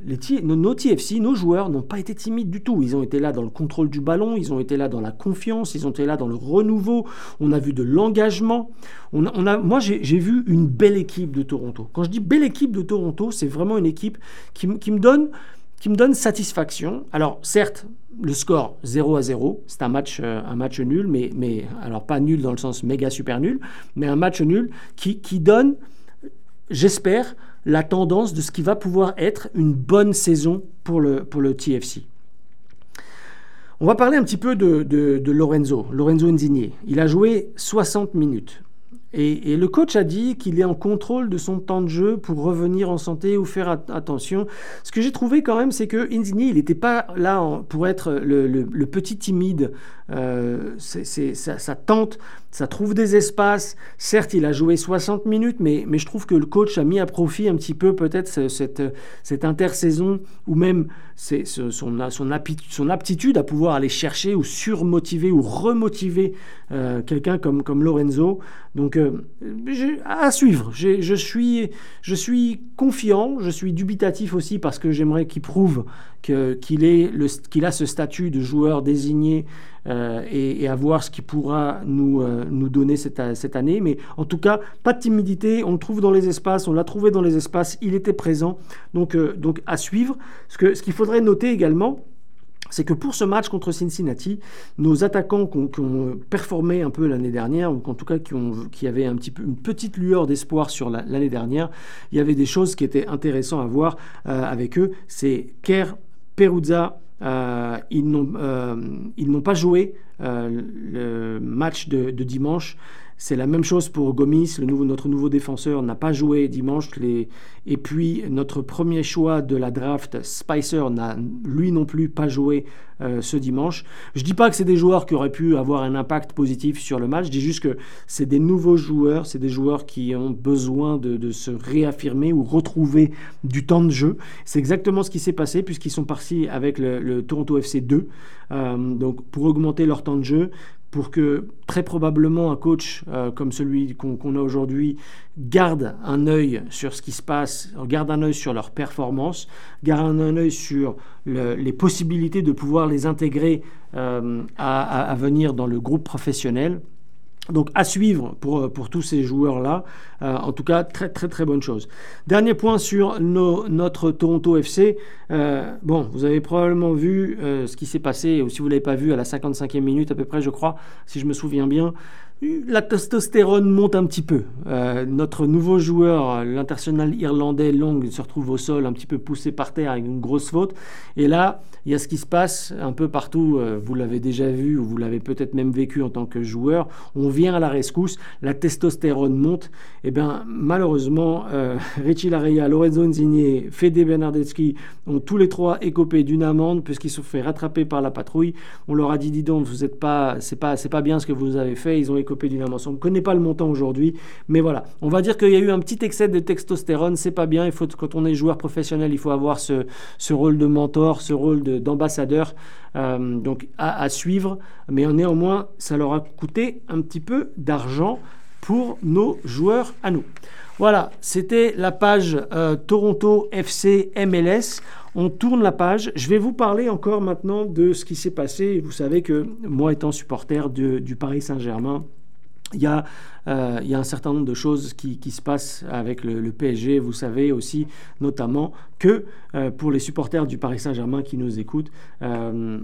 Nos, TFC, nos joueurs n'ont pas été timides du tout. Ils ont été là dans le contrôle du ballon, ils ont été là dans la confiance, ils ont été là dans le renouveau. On a vu de l'engagement. Moi, j'ai vu une belle équipe de Toronto. Quand je dis belle équipe de Toronto, c'est vraiment une équipe qui, qui me donne qui me donne satisfaction. Alors certes, le score 0 à 0, c'est un match, euh, un match nul, mais, mais alors pas nul dans le sens méga super nul, mais un match nul qui, qui donne, j'espère, la tendance de ce qui va pouvoir être une bonne saison pour le, pour le TFC. On va parler un petit peu de, Lorenzo, Lorenzo Insigne. Il a joué 60 minutes. Et, le coach a dit qu'il est en contrôle de son temps de jeu pour revenir en santé ou faire attention. Ce que j'ai trouvé quand même, c'est que Insigne, il n'était pas là pour être le, petit timide. Euh, tente, ça trouve des espaces. Certes, il a joué 60 minutes, mais, mais je trouve que le coach a mis à profit un petit peu peut-être cette, cette intersaison ou même son, son, son, aptitude à pouvoir aller chercher ou surmotiver ou remotiver euh, quelqu'un comme, comme Lorenzo. Donc, euh, à suivre. Je suis, je suis confiant, je suis dubitatif aussi parce que j'aimerais qu'il prouve qu'il a ce statut de joueur désigné euh, et, à voir ce qu'il pourra nous, euh, nous donner cette, cette, année. Mais en tout cas, pas de timidité, on le trouve dans les espaces, on l'a trouvé dans les espaces, il était présent. Donc, donc à suivre. Ce qu'il ce qu'il faudrait noter également, c'est que pour ce match contre Cincinnati, nos attaquants qui ont, performé un peu l'année dernière, ou en tout cas qui, ont, qui avaient un petit peu, une petite lueur d'espoir sur l'année dernière, il y avait des choses qui étaient intéressantes à voir euh, avec eux. C'est Kerr, Peruzza, euh, ils n'ont euh, pas joué le match de dimanche. C'est la même chose pour Gomis, notre nouveau défenseur n'a pas joué dimanche. Et puis notre premier choix de la draft, Spicer, n'a lui non plus pas joué euh, ce dimanche. Je ne dis pas que c'est des joueurs qui auraient pu avoir un impact positif sur le match, je dis juste que c'est des nouveaux joueurs, c'est des joueurs qui ont besoin de, se réaffirmer ou retrouver du temps de jeu. C'est exactement ce qui s'est passé puisqu'ils sont partis avec le, Toronto FC 2, euh, donc pour augmenter leur temps de jeu, pour que très probablement un coach euh, comme celui qu'on a aujourd'hui garde un œil sur ce qui se passe, garde un œil sur leur performance, garde un œil sur les possibilités de pouvoir les intégrer euh, à, venir dans le groupe professionnel. Donc à suivre pour, pour tous ces joueurs-là. Euh, en tout cas, très très très bonne chose. Dernier point sur notre Toronto FC. Euh, bon, vous avez probablement vu euh, ce qui s'est passé, ou si vous ne l'avez pas vu, à la 55e minute à peu près, je crois, si je me souviens bien la testostérone monte un petit peu. Euh, notre nouveau joueur, l'international irlandais Long, se retrouve au sol, un petit peu poussé par terre avec une grosse faute. Et là, il y a ce qui se passe un peu partout. Euh, vous l'avez déjà vu ou vous l'avez peut-être même vécu en tant que joueur. On vient à la rescousse, la testostérone monte. Et eh bien, malheureusement, euh, Richie Lareya, Lorenzo Insigne, Fede Bernardeschi ont tous les trois écopé d'une amende puisqu'ils se sont fait rattraper par la patrouille. On leur a dit, dis donc, vous êtes pas, c'est pas, c'est pas bien ce que vous avez fait. Ils ont écopé d'une On ne connaît pas le montant aujourd'hui, mais voilà. On va dire qu'il y a eu un petit excès de testostérone, c'est pas bien. Il faut, quand on est joueur professionnel, il faut avoir ce, rôle de mentor, ce rôle d'ambassadeur. Euh, donc à, suivre, mais néanmoins, ça leur a coûté un petit peu d'argent pour nos joueurs à nous. Voilà, c'était la page euh, Toronto FC MLS. On tourne la page. Je vais vous parler encore maintenant de ce qui s'est passé. Vous savez que moi étant supporter du Paris Saint-Germain, il y, a, euh, il y, a, un certain nombre de choses qui, se passent avec le, PSG. Vous savez aussi notamment que euh, pour les supporters du Paris Saint-Germain qui nous écoutent, euh,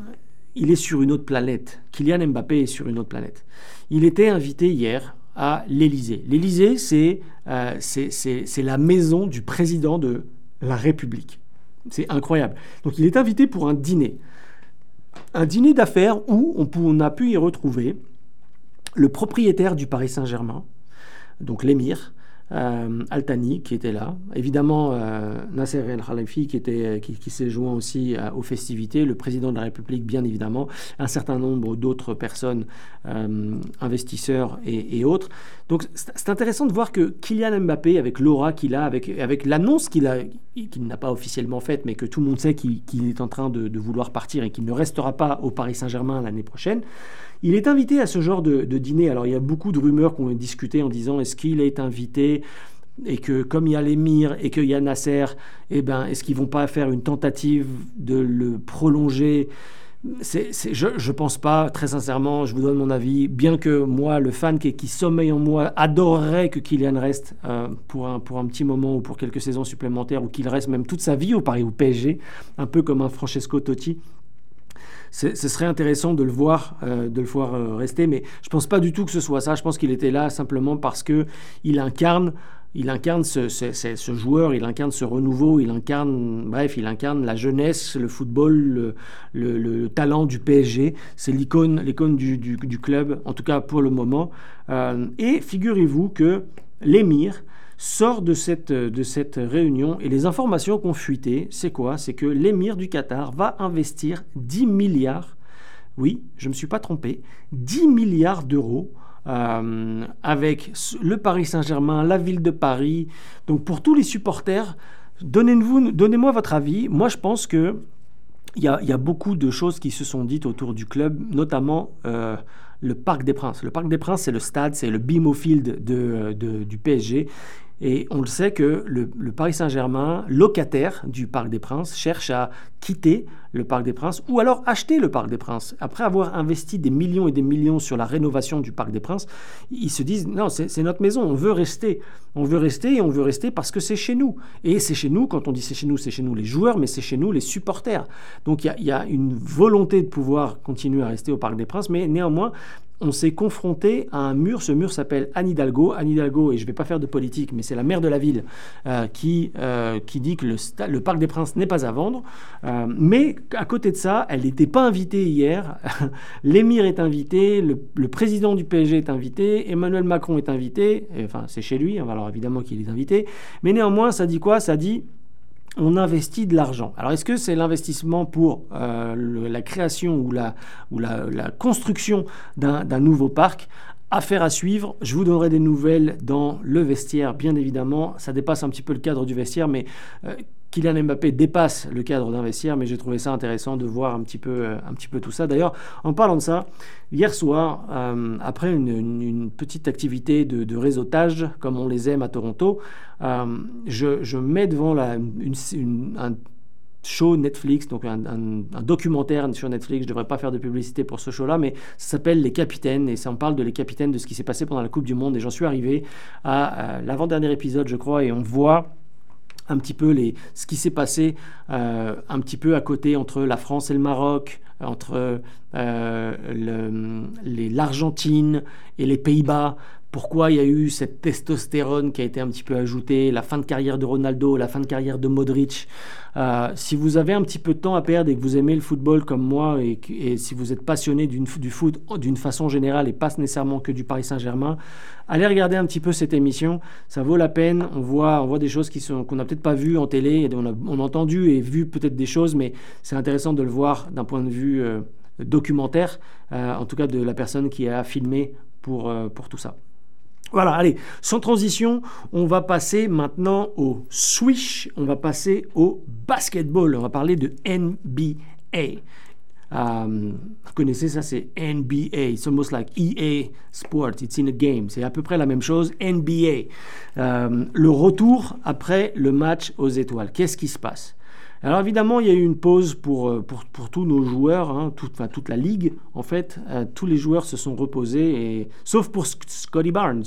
il est sur une autre planète. Kylian Mbappé est sur une autre planète. Il était invité hier à l'Élysée. L'Élysée, c'est la maison du président de la République. C'est incroyable. Donc il est invité pour un dîner. Un dîner d'affaires où on a pu y retrouver le propriétaire du Paris Saint-Germain, donc l'émir, euh, Altani qui était là, évidemment euh, Nasser El Khalifi qui, qui, s'est joint aussi euh, aux festivités, le président de la République bien évidemment, un certain nombre d'autres personnes, investisseurs et, autres. Donc c'est intéressant de voir que Kylian Mbappé, avec l'aura qu'il a, avec, avec l'annonce qu'il a, qu'il n'a pas officiellement faite, mais que tout le monde sait qu'il est en train de, vouloir partir et qu'il ne restera pas au Paris Saint-Germain l'année prochaine. Il est invité à ce genre de, dîner. Alors il y a beaucoup de rumeurs qu'on a discuté en disant est-ce qu'il est invité et que comme il y a l'émir et qu'il y a Nasser, eh ben, est-ce qu'ils vont pas faire une tentative de le prolonger? Je ne pense pas, très sincèrement, je vous donne mon avis, bien que moi, le fan qui, qui sommeille en moi, adorerait que Kylian reste euh, pour, un, pour un petit moment ou pour quelques saisons supplémentaires, ou qu'il reste même toute sa vie au Paris ou PSG, un peu comme un Francesco Totti. Ce serait intéressant de le voir, euh, de le voir euh, rester, mais je ne pense pas du tout que ce soit ça. Je pense qu'il était là simplement parce que il incarne il incarne ce, joueur, il incarne ce renouveau, il incarne, bref, il incarne la jeunesse, le football, le, talent du PSG. C'est l'icône, l'icône du, club, en tout cas pour le moment. Euh, et figurez-vous que l'émir sort de cette, de cette réunion et les informations qu'on fuité, c'est quoi? C'est que l'émir du Qatar va investir 10 milliards, oui, je ne me suis pas trompé, 10 milliards d'euros euh, avec le Paris Saint-Germain, la ville de Paris. Donc pour tous les supporters, donnez-moi donnez votre avis. Moi, je pense que il y, a, beaucoup de choses qui se sont dites autour du club, notamment euh, le Parc des Princes. Le Parc des Princes, c'est le stade, c'est le BMO Field du PSG. Et on le sait que le, Paris Saint-Germain, locataire du Parc des Princes, cherche à quitter le Parc des Princes ou alors acheter le Parc des Princes. Après avoir investi des millions et des millions sur la rénovation du Parc des Princes, ils se disent non, c'est notre maison, on veut rester. On veut rester et on veut rester parce que c'est chez nous. Et c'est chez nous, quand on dit c'est chez nous, c'est chez nous les joueurs, mais c'est chez nous les supporters. Donc il y, y, a une volonté de pouvoir continuer à rester au Parc des Princes, mais néanmoins, on s'est confronté à un mur. Ce mur s'appelle Anne Hidalgo. Anne Hidalgo, et je ne vais pas faire de politique, mais c'est la maire de la ville euh, qui, euh, qui dit que le, Parc des Princes n'est pas à vendre. Euh, mais à côté de ça, elle n'était pas invitée hier. L'émir est invité, le, président du PSG est invité, Emmanuel Macron est invité. enfin, c'est chez lui, hein, alors évidemment qu'il est invité. Mais néanmoins, ça dit quoi? Ça dit on investit de l'argent. Alors est-ce que c'est l'investissement pour euh, la création ou la, ou la, construction d'un nouveau parc? Affaire à suivre, je vous donnerai des nouvelles dans le vestiaire, bien évidemment. Ça dépasse un petit peu le cadre du vestiaire, mais euh, Kylian Mbappé dépasse le cadre d'un vestiaire, mais j'ai trouvé ça intéressant de voir un petit peu, euh, un petit peu tout ça. D'ailleurs, en parlant de ça, hier soir, euh, après une, petite activité de, réseautage, comme on les aime à Toronto, euh, je, mets devant la, un show Netflix, donc un, documentaire sur Netflix. Je ne devrais pas faire de publicité pour ce show-là, mais ça s'appelle Les Capitaines et ça en parle de Les Capitaines, de ce qui s'est passé pendant la Coupe du Monde. Et j'en suis arrivé à l'avant-dernier épisode, je crois, et on voit un petit peu les, ce qui s'est passé euh, un petit peu à côté entre la France et le Maroc, entre euh, l'Argentine et les Pays-Bas. Pourquoi il y a eu cette testostérone qui a été un petit peu ajoutée, la fin de carrière de Ronaldo, la fin de carrière de Modric. Euh, si vous avez un petit peu de temps à perdre et que vous aimez le football comme moi et, si vous êtes passionné du foot d'une façon générale et pas nécessairement que du Paris Saint-Germain, allez regarder un petit peu cette émission. Ça vaut la peine. On voit, on voit des choses qu'on n'a peut-être pas vues en télé. On a, on a entendu et vu peut-être des choses, mais c'est intéressant de le voir d'un point de vue euh, documentaire, euh, en tout cas de la personne qui a filmé pour, pour tout ça. Voilà, allez, sans transition, on va passer maintenant au swish, on va passer au basketball, on va parler de NBA. Euh, vous connaissez ça, c'est NBA. It's almost like EA Sports. It's in a game. C'est à peu près la même chose. NBA. Euh, le retour après le match aux étoiles. Qu'est-ce qui se passe? Alors évidemment, il y a eu une pause pour, euh, pour, pour tous nos joueurs, hein, toute, enfin, toute la ligue en fait. Euh, tous les joueurs se sont reposés, sauf pour Scotty Barnes.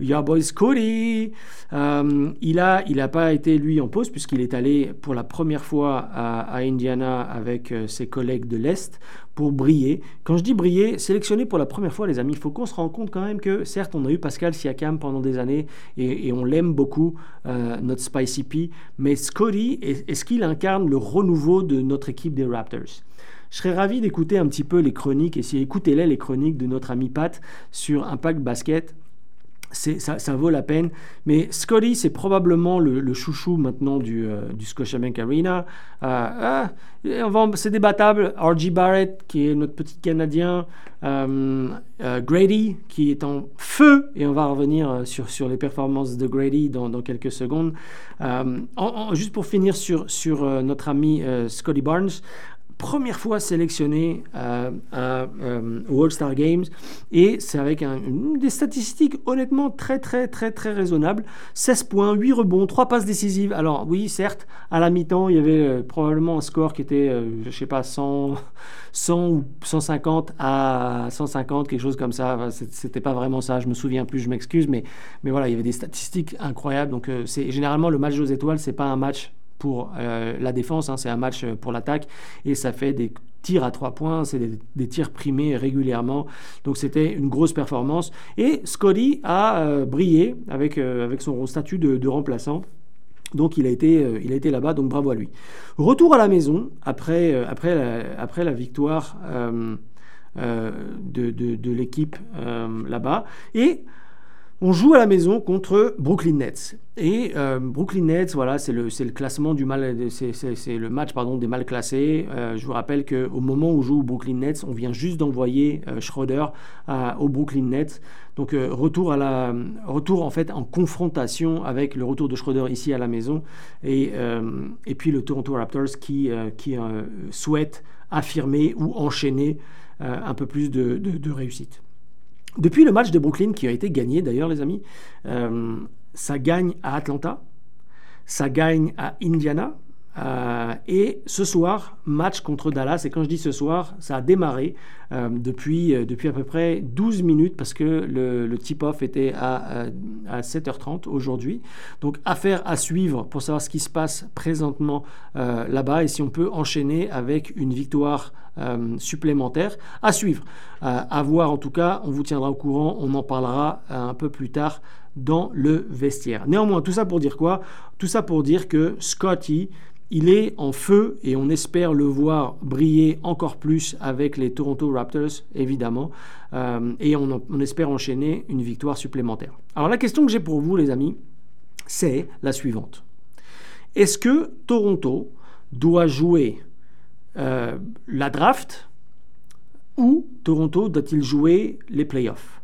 Yeah boy Scotty euh, Il n'a il a pas été lui en pause puisqu'il est allé pour la première fois à, Indiana avec ses collègues de l'Est pour briller. Quand je dis briller, sélectionné pour la première fois, les amis, il faut qu'on se rende compte quand même que, certes, on a eu Pascal Siakam pendant des années et, on l'aime beaucoup, euh, notre Spicy P, mais Scotty, est-ce qu'il incarne le renouveau de notre équipe des Raptors. Je serais ravi d'écouter un petit peu les chroniques, et si écoutez-les, les chroniques de notre ami Pat sur Impact Basket ça, ça, vaut la peine. Mais Scotty, c'est probablement le, chouchou maintenant du, euh, du Scotiabank Arena. Euh, euh c'est débattable. R.G. Barrett, qui est notre petit Canadien. Euh, Grady, qui est en feu. Et on va revenir sur, sur les performances de Grady dans, dans quelques secondes. juste pour finir sur, sur notre ami Scotty Barnes, première fois sélectionné euh, à, euh, au All-Star Games. Et c'est avec des statistiques honnêtement très très très très raisonnables. 16 points, 8 rebonds, 3 passes décisives. Alors oui certes à la mi-temps il y avait euh, probablement un score qui était je sais pas 100, 100 ou 150 à 150 quelque chose comme ça. C'était pas vraiment ça je me souviens plus je m'excuse mais, mais voilà il y avait des statistiques incroyables. Donc c'est généralement le match aux étoiles c'est pas un match pour euh, la défense, hein, c'est un match pour l'attaque, et ça fait des tirs à trois points, c'est des, tirs primés régulièrement, donc c'était une grosse performance, et Scotty a euh, brillé avec, euh, avec son statut de, remplaçant. Donc il a été, été là-bas, donc bravo à lui. Retour à la maison après, après, la, après la victoire de, de, de l'équipe là-bas. Et on joue à la maison contre Brooklyn Nets. Et euh, Brooklyn Nets, voilà, c'est le, le, classement du mal, c'est le match pardon des mal classés. Euh, je vous rappelle qu'au moment où joue Brooklyn Nets, on vient juste d'envoyer euh, Schroeder au Brooklyn Nets. Donc retour à la, retour en fait en confrontation avec le retour de Schroeder ici à la maison et, et puis le Toronto Raptors qui, qui souhaite affirmer ou enchaîner un peu plus de, de réussite. Depuis le match de Brooklyn qui a été gagné d'ailleurs les amis, euh, ça gagne à Atlanta, ça gagne à Indiana, euh, et ce soir, match contre Dallas. Et quand je dis ce soir, ça a démarré euh, depuis, depuis à peu près 12 minutes parce que le, tip-off était à, à 7h30 aujourd'hui. Donc affaire à suivre pour savoir ce qui se passe présentement là-bas et si on peut enchaîner avec une victoire euh, supplémentaires à suivre. Euh, à voir en tout cas, on vous tiendra au courant, on en parlera euh, un peu plus tard dans le vestiaire. Néanmoins, tout ça pour dire quoi? Tout ça pour dire que Scotty, il est en feu et on espère le voir briller encore plus avec les Toronto Raptors, évidemment. et on, on, espère enchaîner une victoire supplémentaire. Alors la question que j'ai pour vous, les amis, c'est la suivante. Est-ce que Toronto doit jouer euh, la draft ou Toronto doit-il jouer les playoffs?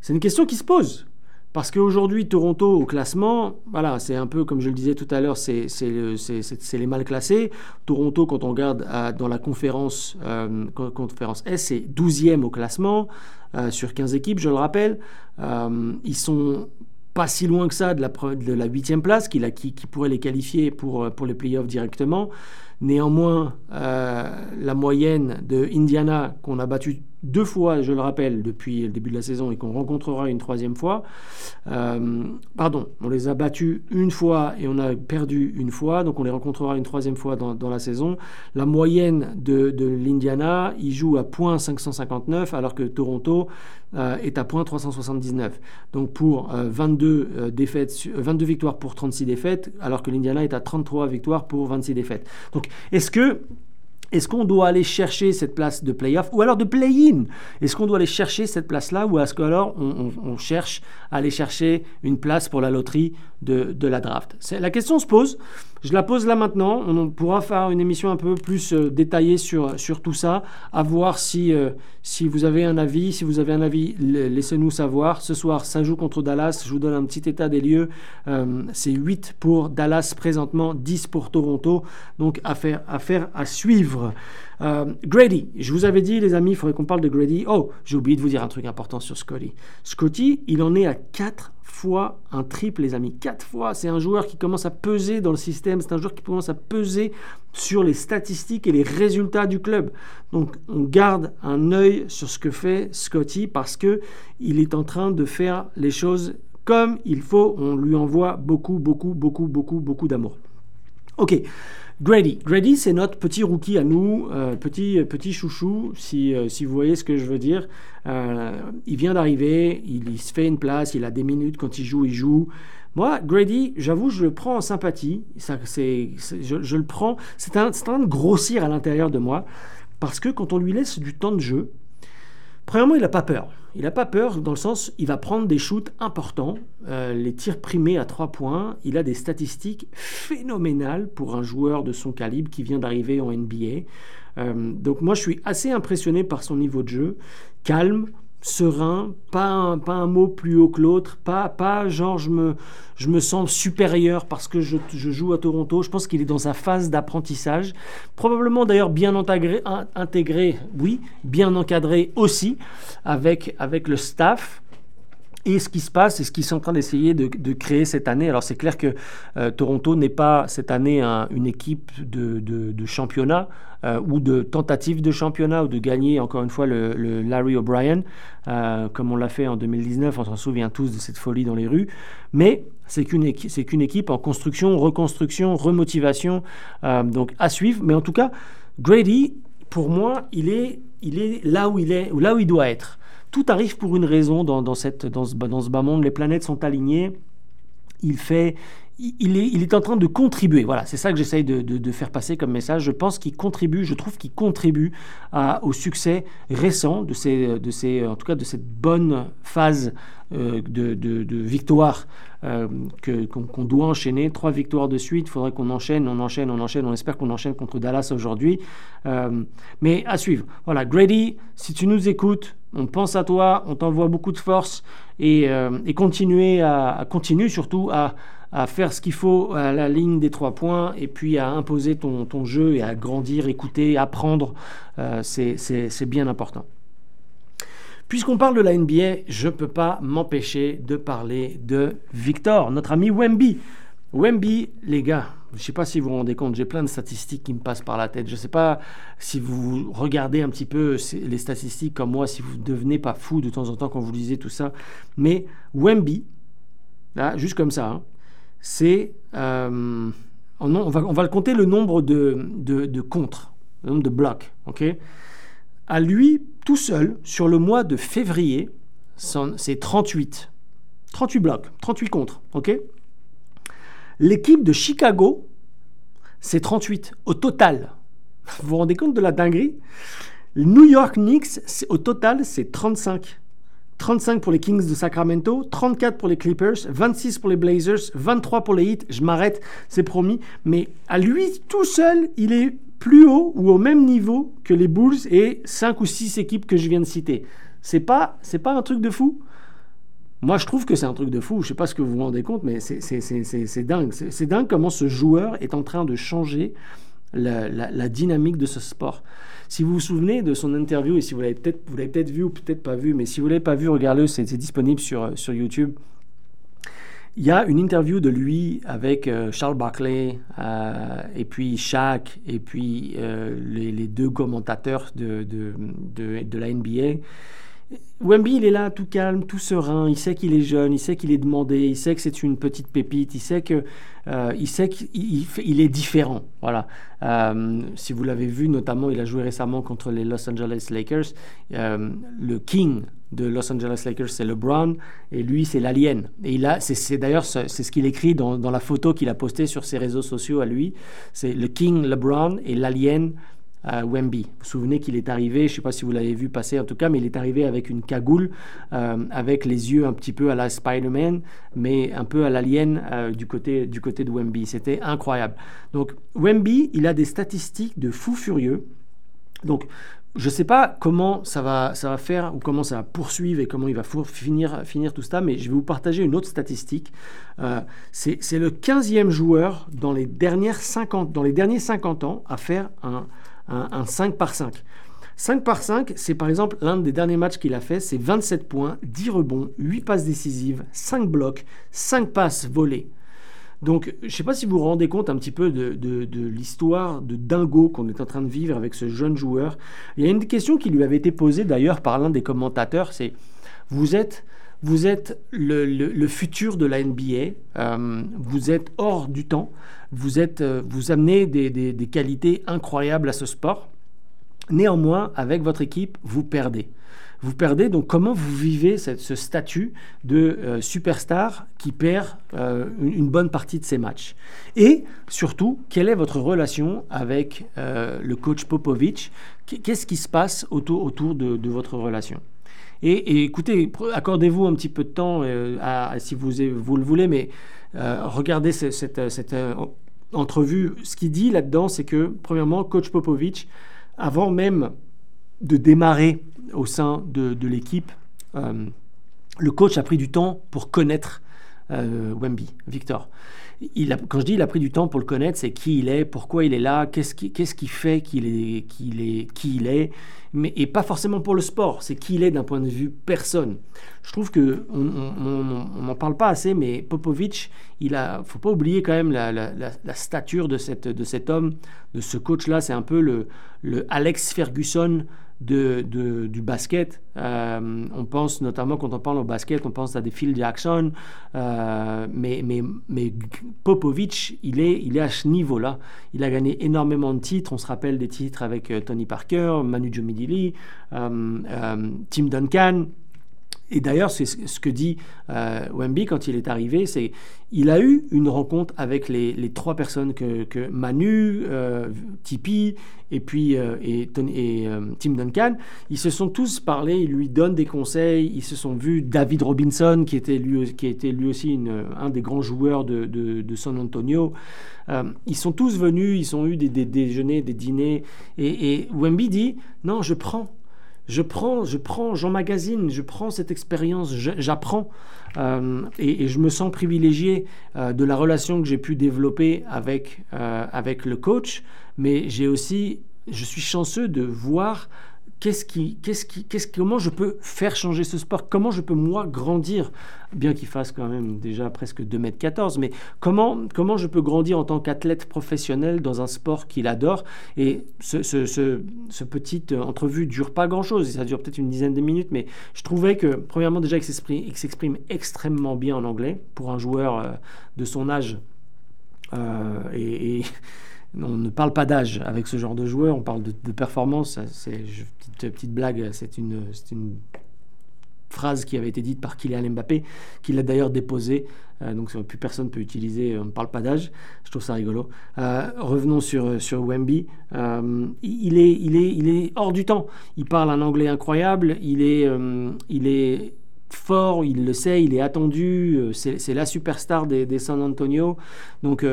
C'est une question qui se pose. Parce qu'aujourd'hui, Toronto au classement, voilà, c'est un peu comme je le disais tout à l'heure, c'est les mal classés. Toronto, quand on regarde euh, dans la conférence, euh, S, c'est 12e au classement sur 15 équipes, je le rappelle. ils sont pas si loin que ça de la, de la 8e place, qui, pourrait les qualifier pour, pour les playoffs directement. Néanmoins, euh, la moyenne de Indiana, qu'on a battu deux fois, je le rappelle, depuis le début de la saison et qu'on rencontrera une troisième fois, euh, pardon, on les a battus une fois et on a perdu une fois, donc on les rencontrera une troisième fois dans, la saison. La moyenne de, l'Indiana, il joue à point 559 alors que Toronto euh, est à point 379. Donc pour 22, défaites, 22 victoires pour 36 défaites, alors que l'Indiana est à 33 victoires pour 26 défaites. Donc est-ce que est-ce qu'on doit aller chercher cette place de playoff ou alors de play-in? Est-ce qu'on doit aller chercher cette place-là ou est-ce qu'alors on, on, cherche à aller chercher une place pour la loterie de, la draft La question se pose. Je la pose là maintenant. On pourra faire une émission un peu plus euh, détaillée sur, sur tout ça. À voir si, euh, si vous avez un avis. Si vous avez un avis, laissez-nous savoir. Ce soir, ça joue contre Dallas. Je vous donne un petit état des lieux. Euh, c'est 8 pour Dallas présentement, 10 pour Toronto. Donc, affaire, affaire à suivre. Grady, je vous avais dit, les amis, il faudrait qu'on parle de Grady. Oh, j'ai oublié de vous dire un truc important sur Scotty. Scotty, il en est à 4 fois un triple, les amis. Quatre fois. C'est un joueur qui commence à peser dans le système. C'est un joueur qui commence à peser sur les statistiques et les résultats du club. Donc, on garde un œil sur ce que fait Scotty parce que il est en train de faire les choses comme il faut. On lui envoie beaucoup, beaucoup, beaucoup, beaucoup, beaucoup d'amour. Ok. Grady. Grady, c'est notre petit rookie à nous, euh, petit, petit chouchou, si, euh, si vous voyez ce que je veux dire. Euh, il vient d'arriver, il, se fait une place, il a des minutes, quand il joue, il joue. Moi, Grady, j'avoue, je le prends en sympathie. Ça, je, je, le prends. C'est c'est un de grossir à l'intérieur de moi. Parce que quand on lui laisse du temps de jeu, Premièrement, il n'a pas peur. Il n'a pas peur dans le sens, il va prendre des shoots importants, euh, les tirs primés à 3 points. Il a des statistiques phénoménales pour un joueur de son calibre qui vient d'arriver en NBA. Euh, donc moi, je suis assez impressionné par son niveau de jeu. Calme, serein, pas un, pas un mot plus haut que l'autre, pas, pas genre je me, je me sens supérieur parce que je, je joue à Toronto. Je pense qu'il est dans sa phase d'apprentissage, probablement d'ailleurs bien intégré, intégré, oui, bien encadré aussi avec, avec le staff et ce qui se passe et ce qu'ils sont en train d'essayer de, créer cette année. Alors c'est clair que euh, Toronto n'est pas cette année une équipe de, championnat euh, ou de tentative de championnat ou de gagner encore une fois le, Larry O'Brien, euh, comme on l'a fait en 2019, on s'en souvient tous de cette folie dans les rues. Mais c'est qu'une équipe, c'est équipe en construction, reconstruction, remotivation, donc à suivre. Mais en tout cas, Grady, pour moi, il est, il est là où il est, là où il doit être tout arrive pour une raison dans, ce bas monde. Les planètes sont alignées. Il fait, il est, en train de contribuer. Voilà, c'est ça que j'essaye de, faire passer comme message. Je pense qu'il contribue, je trouve qu'il contribue au succès récent de ces, de ces, en tout cas de cette bonne phase euh, de, de, victoire euh, qu'on qu doit enchaîner. Trois victoires de suite, il faudrait qu'on enchaîne, on enchaîne, on enchaîne. On espère qu'on enchaîne contre Dallas aujourd'hui. Euh, mais à suivre. Voilà, Grady, si tu nous écoutes, on pense à toi, on t'envoie beaucoup de force et, et à, à, continue surtout à, à faire ce qu'il faut à la ligne des trois points et puis à imposer ton, jeu et à grandir, écouter, apprendre. Euh, c'est bien important. Puisqu'on parle de la NBA, je ne peux pas m'empêcher de parler de Victor, notre ami Wemby. Wemby, les gars, je ne sais pas si vous vous rendez compte, j'ai plein de statistiques qui me passent par la tête. Je ne sais pas si vous regardez un petit peu les statistiques comme moi, si vous ne devenez pas fou de temps en temps quand vous lisez tout ça. Mais Wemby, là, juste comme ça, hein, c'est. Euh, on, va, on va le compter le nombre de, contres, le nombre de blocs. ok? À lui, tout seul, sur le mois de février, c'est 38. 38 blocs, 38 contres. L'équipe de Chicago, c'est 38 au total. Vous vous rendez compte de la dinguerie? New York Knicks, au total, c'est 35. 35 pour les Kings de Sacramento, 34 pour les Clippers, 26 pour les Blazers, 23 pour les Heat. Je m'arrête, c'est promis. Mais à lui tout seul, il est plus haut ou au même niveau que les Bulls et 5 ou 6 équipes que je viens de citer. C'est pas, c'est pas un truc de fou? Moi, je trouve que c'est un truc de fou. Je sais pas ce que vous vous rendez compte, mais c'est dingue. C'est dingue comment ce joueur est en train de changer la, dynamique de ce sport. Si vous vous souvenez de son interview, et si vous l'avez peut-être peut, vu ou peut-être pas vu, mais si vous ne l'avez pas vu, regardez-le, c'est disponible sur, sur YouTube. Il y a une interview de lui avec euh, Charles Barkley, euh, et puis Shaq, et puis euh, les, deux commentateurs de, de, de la NBA. Wemby, il est là tout calme, tout serein. Il sait qu'il est jeune, il sait qu'il est demandé, il sait que c'est une petite pépite, il sait que euh, il sait qu'il il est différent. Voilà. Euh, si vous l'avez vu, notamment, il a joué récemment contre les Los Angeles Lakers. Euh, le king de Los Angeles Lakers, c'est LeBron, et lui, c'est l'alien. Et il a, c'est d'ailleurs c'est ce qu'il écrit dans, dans la photo qu'il a postée sur ses réseaux sociaux à lui. C'est le king LeBron et l'alien Wemby. Vous vous souvenez qu'il est arrivé, je ne sais pas si vous l'avez vu passer en tout cas, mais il est arrivé avec une cagoule, euh, avec les yeux un petit peu à la Spider-Man, mais un peu à l'alien euh, du, côté, du côté de Wemby. C'était incroyable. Donc Wemby, il a des statistiques de fou furieux. Donc je ne sais pas comment ça va, ça va faire ou comment ça va poursuivre et comment il va finir, finir tout ça, mais je vais vous partager une autre statistique. Euh, c'est le 15e joueur dans les, dernières 50, dans les derniers 50 ans à faire un, un, 5 par 5. 5 par 5, c'est par exemple l'un des derniers matchs qu'il a fait, c'est 27 points, 10 rebonds, 8 passes décisives, 5 blocs, 5 passes volées. Donc, je ne sais pas si vous vous rendez compte un petit peu de, de, l'histoire de dingo qu'on est en train de vivre avec ce jeune joueur. Il y a une question qui lui avait été posée d'ailleurs par l'un des commentateurs, c'est vous êtes, vous êtes le, le, futur de la NBA, euh, vous êtes hors du temps, vous, êtes, euh, vous amenez des, des, qualités incroyables à ce sport. Néanmoins, avec votre équipe, vous perdez. Vous perdez, donc comment vous vivez cette, ce statut de euh, superstar qui perd une, bonne partie de ses matchs? Et surtout, quelle est votre relation avec le coach Popovic? Qu'est-ce qui se passe autour, autour de, de votre relation? Et, écoutez, accordez-vous un petit peu de temps, si vous, vous le voulez, mais regardez cette, cette, entrevue. Ce qu'il dit là-dedans, c'est que, premièrement, coach Popovic, avant même de démarrer au sein de, de l'équipe, le coach a pris du temps pour connaître euh, Wemby, Victor. Quand je dis il a pris du temps pour le connaître, c'est qui il est, pourquoi il est là, qu'est-ce qui, qu'est-ce qui fait qu'il est, est, qui il est, mais et pas forcément pour le sport, c'est qui il est d'un point de vue personne. Je trouve que on n'en parle pas assez, mais Popovic, il a, faut pas oublier quand même la, stature de, de cet homme, de ce coach-là. C'est un peu le Alex Ferguson du basket. Euh, on pense notamment quand on parle au basket, on pense à des Phil Jackson, euh, mais, mais, mais Popovic, il est, il est à ce niveau-là. Il a gagné énormément de titres. On se rappelle des titres avec euh, Tony Parker, Manu Ginobili, Tim Duncan. Et d'ailleurs, c'est ce que dit euh, Wemby quand il est arrivé, c'est il a eu une rencontre avec les, trois personnes que, Manu, euh, Tipeee et puis euh, et, euh, Tim Duncan. Ils se sont tous parlé, ils lui donnent des conseils, ils se sont vus. David Robinson, qui était lui, qui était lui aussi un des grands joueurs de, San Antonio. ils sont tous venus, ils ont eu des, déjeuners, des dîners. Et Wemby dit non, je prends je prends, je prends, j'emmagasine, je prends cette expérience, j'apprends euh, et, je me sens privilégié euh, de la relation que j'ai pu développer avec, euh, avec le coach, mais j'ai aussi, je suis chanceux de voir qu'est-ce qui, qu'est-ce qui, qu'est-ce, comment je peux faire changer ce sport? Comment je peux, moi, grandir? Bien qu'il fasse quand même déjà presque 2m14, mais comment, comment je peux grandir en tant qu'athlète professionnel dans un sport qu'il adore? Et ce, ce, ce, petite entrevue dure pas grand-chose, ça dure peut-être une dizaine de minutes, mais je trouvais que, premièrement, déjà, il s'exprime, s'exprime extrêmement bien en anglais pour un joueur euh, de son âge. Euh, et on ne parle pas d'âge avec ce genre de joueur, on parle de, performance. C'est petite, petite blague, c'est une, une phrase qui avait été dite par Kylian Mbappé, qu'il a d'ailleurs déposé. Euh, donc plus personne peut utiliser, on ne parle pas d'âge. Je trouve ça rigolo. Euh, revenons sur, sur Wemby. Euh, il, est, il, est, il est hors du temps. Il parle un anglais incroyable. Il est, il est fort, il le sait, il est attendu. C'est la superstar des, des, San Antonio. Donc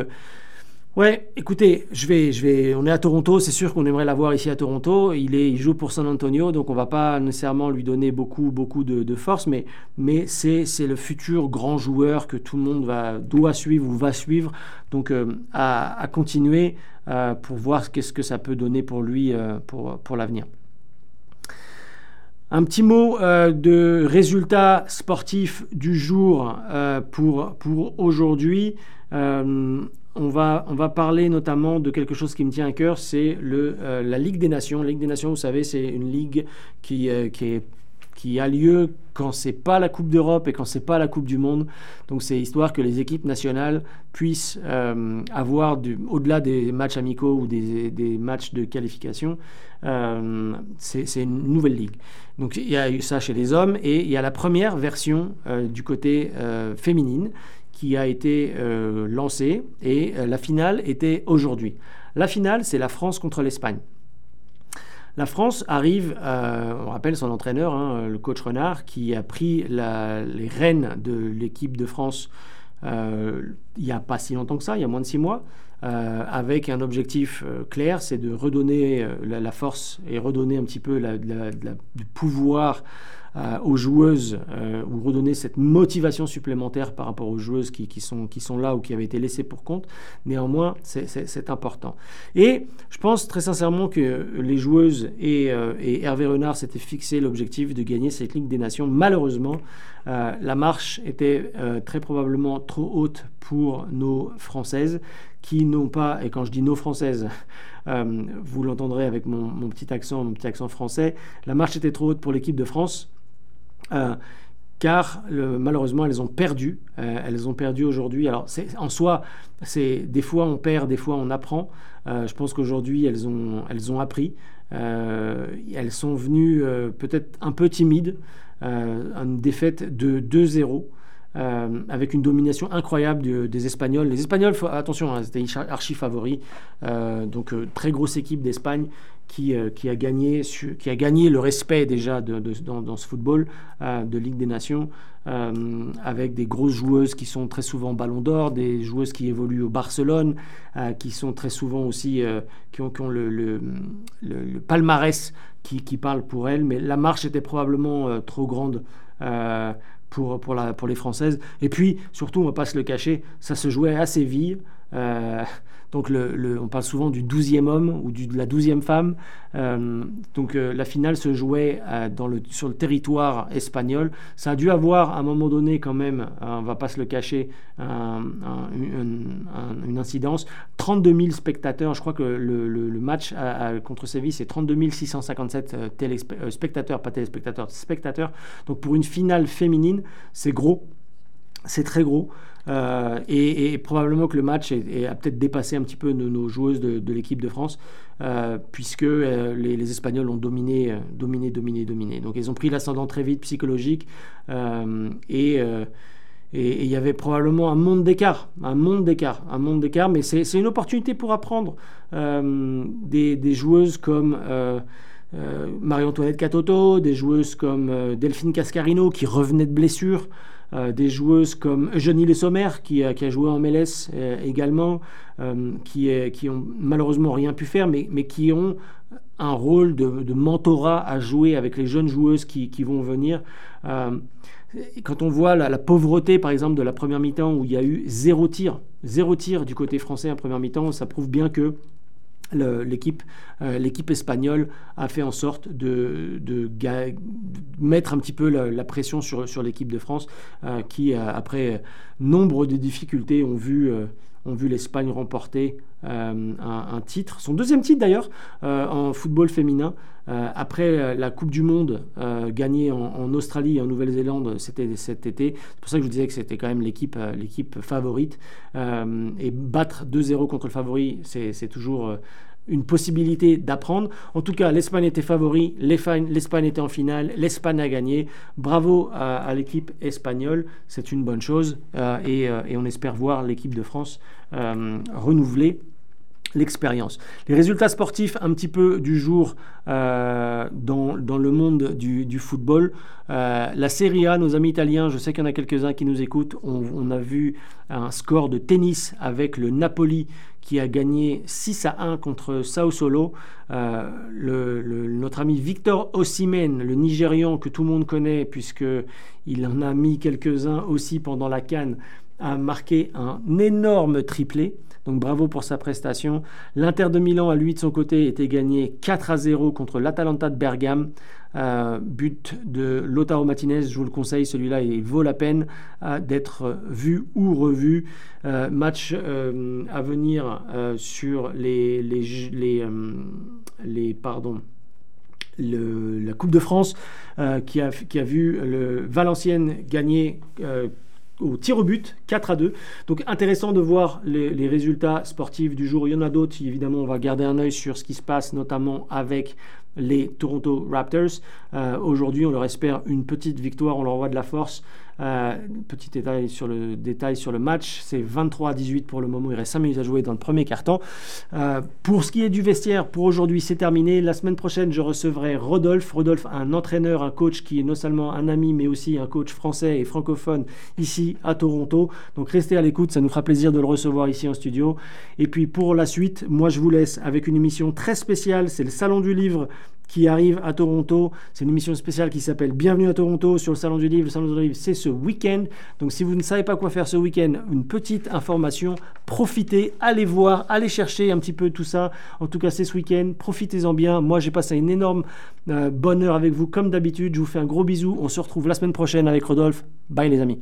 Ouais, écoutez, je vais, je vais, on est à Toronto, c'est sûr qu'on aimerait l'avoir ici à Toronto. Il, est, il joue pour San Antonio, donc on va pas nécessairement lui donner beaucoup, beaucoup de, force, mais, mais c'est, c'est le futur grand joueur que tout le monde va, doit suivre ou va suivre. Donc euh, à, continuer euh, pour voir qu'est-ce que ça peut donner pour lui euh, pour, pour l'avenir. Un petit mot de résultats sportifs du jour pour, pour aujourd'hui on va, on va parler notamment de quelque chose qui me tient à cœur, c'est euh, la Ligue des Nations. La Ligue des Nations, vous savez, c'est une ligue qui, euh, qui, a lieu quand c'est pas la Coupe d'Europe et quand c'est pas la Coupe du Monde. Donc c'est histoire que les équipes nationales puissent euh, avoir, au-delà des matchs amicaux ou des, des matchs de qualification, c'est une nouvelle ligue. Donc il y a eu ça chez les hommes et il y a la première version du côté féminine qui a été euh, lancé et euh, la finale était aujourd'hui. La finale, c'est la France contre l'Espagne. La France arrive, euh, on rappelle son entraîneur, hein, le coach Renard, qui a pris les rênes de l'équipe de France il n'y a pas si longtemps que ça, il y a moins de six mois, avec un objectif clair, c'est de redonner la, force et redonner un petit peu la, du pouvoir euh, aux joueuses euh, ou redonner cette motivation supplémentaire par rapport aux joueuses qui, sont, qui sont là ou qui avaient été laissées pour compte. Néanmoins, c'est important. Et je pense très sincèrement que les joueuses et, euh, et Hervé Renard s'étaient fixé l'objectif de gagner cette Ligue des Nations. Malheureusement, la marche était très probablement trop haute pour nos Françaises qui n'ont pas, et quand je dis nos Françaises, vous l'entendrez avec mon, petit accent, mon petit accent français, la marche était trop haute pour l'équipe de France. Euh, car malheureusement elles ont perdu. Euh, elles ont perdu aujourd'hui. Alors en soi, c'est des fois on perd, des fois on apprend. Euh, je pense qu'aujourd'hui elles ont, elles ont appris. elles sont venues peut-être un peu timides. une défaite de 2-0. Avec une domination incroyable des Espagnols. Les Espagnols, attention, hein, c'était archi favoris, donc très grosse équipe d'Espagne qui, a gagné, qui a gagné le respect déjà dans, ce football de Ligue des Nations. Euh, avec des grosses joueuses qui sont très souvent ballon d'or, des joueuses qui évoluent au Barcelone, euh, qui sont très souvent aussi, euh, qui ont, le, palmarès qui, parle pour elles, mais la marche était probablement trop grande. Pour, la, pour les Françaises. Et puis, surtout, on ne va pas se le cacher, ça se jouait à Séville. Donc on parle souvent du douzième homme ou de la douzième femme. Euh, donc euh, la finale se jouait euh, sur le territoire espagnol. Ça a dû avoir à un moment donné quand même, on va pas se le cacher, une incidence. 32 000 spectateurs, je crois que le, match contre Séville c'est 32 657 spectateurs, pas téléspectateurs, spectateurs. Donc pour une finale féminine, c'est gros, c'est très gros. Euh, et, probablement que le match a peut-être dépassé un petit peu nos, joueuses de, l'équipe de France, euh, puisque euh, les, Espagnols ont dominé, dominé, dominé, dominé. Donc ils ont pris l'ascendant très vite psychologique et il y avait probablement un monde d'écart, un monde d'écart, un monde d'écart, mais c'est une opportunité pour apprendre des, joueuses comme Marie-Antoinette Catoto, des joueuses comme Delphine Cascarino qui revenaient de blessure, euh, des joueuses comme Eugénie Le Sommer, qui, qui, a joué en MLS euh, également, euh, qui, est, qui ont malheureusement rien pu faire, mais, mais qui ont un rôle de, mentorat à jouer avec les jeunes joueuses qui, qui vont venir. quand on voit la, pauvreté, par exemple, de la première mi-temps, où il y a eu zéro tir, zéro tir du côté français en première mi-temps, ça prouve bien que l'équipe euh, l'équipe espagnole a fait en sorte de, mettre un petit peu la, pression sur, sur l'équipe de France euh, qui, euh, après nombre de difficultés, ont vu, ont vu l'Espagne remporter un, titre, son deuxième titre d'ailleurs en football féminin. Après la Coupe du Monde gagnée en, Australie et en Nouvelle-Zélande cet été, c'est pour ça que je vous disais que c'était quand même l'équipe favorite. et battre 2-0 contre le favori, c'est toujours une possibilité d'apprendre. En tout cas, l'Espagne était favori, l'Espagne était en finale, l'Espagne a gagné. Bravo à, l'équipe espagnole, c'est une bonne chose euh, euh, et, on espère voir l'équipe de France euh, renouveler l'expérience. Les résultats sportifs un petit peu du jour dans, dans, le monde du, football. la Serie A, nos amis italiens, je sais qu'il y en a quelques-uns qui nous écoutent, on, a vu un score de tennis avec le Napoli qui a gagné 6 à 1 contre Sao Solo. Euh, notre ami Victor Osimhen, le Nigérian que tout le monde connaît, puisqu'il en a mis quelques-uns aussi pendant la Cannes, a marqué un énorme triplé. Donc bravo pour sa prestation. L'Inter de Milan, à lui de son côté, était gagné 4 à 0 contre l'Atalanta de Bergame. Euh, but de Lotaro Martinez, je vous le conseille, celui-là, il vaut la peine euh, d'être vu ou revu. Euh, match à venir sur les, les, la Coupe de France qui, a, qui a vu le Valenciennes gagner au tir au but, 4 à 2. Donc intéressant de voir les, résultats sportifs du jour. Il y en a d'autres, évidemment, on va garder un œil sur ce qui se passe, notamment avec les Toronto Raptors. Euh, aujourd'hui, on leur espère une petite victoire, on leur envoie de la force. Euh, petit détail sur le, détail sur le match, c'est 23 à 18 pour le moment, il reste 5 minutes à jouer dans le premier quart-temps. Euh, pour ce qui est du vestiaire, pour aujourd'hui, c'est terminé. La semaine prochaine, je recevrai Rodolphe. Rodolphe, un entraîneur, un coach qui est non seulement un ami, mais aussi un coach français et francophone ici à Toronto. Donc restez à l'écoute, ça nous fera plaisir de le recevoir ici en studio. Et puis pour la suite, moi je vous laisse avec une émission très spéciale, c'est le Salon du Livre qui arrive à Toronto. C'est une émission spéciale qui s'appelle Bienvenue à Toronto sur le Salon du Livre. Le Salon du Livre, c'est ce week-end. Donc si vous ne savez pas quoi faire ce week-end, une petite information, profitez, allez voir, allez chercher un petit peu tout ça. En tout cas, c'est ce week-end, profitez-en bien. Moi, j'ai passé une énorme euh, bonne heure avec vous comme d'habitude. Je vous fais un gros bisou. On se retrouve la semaine prochaine avec Rodolphe. Bye les amis.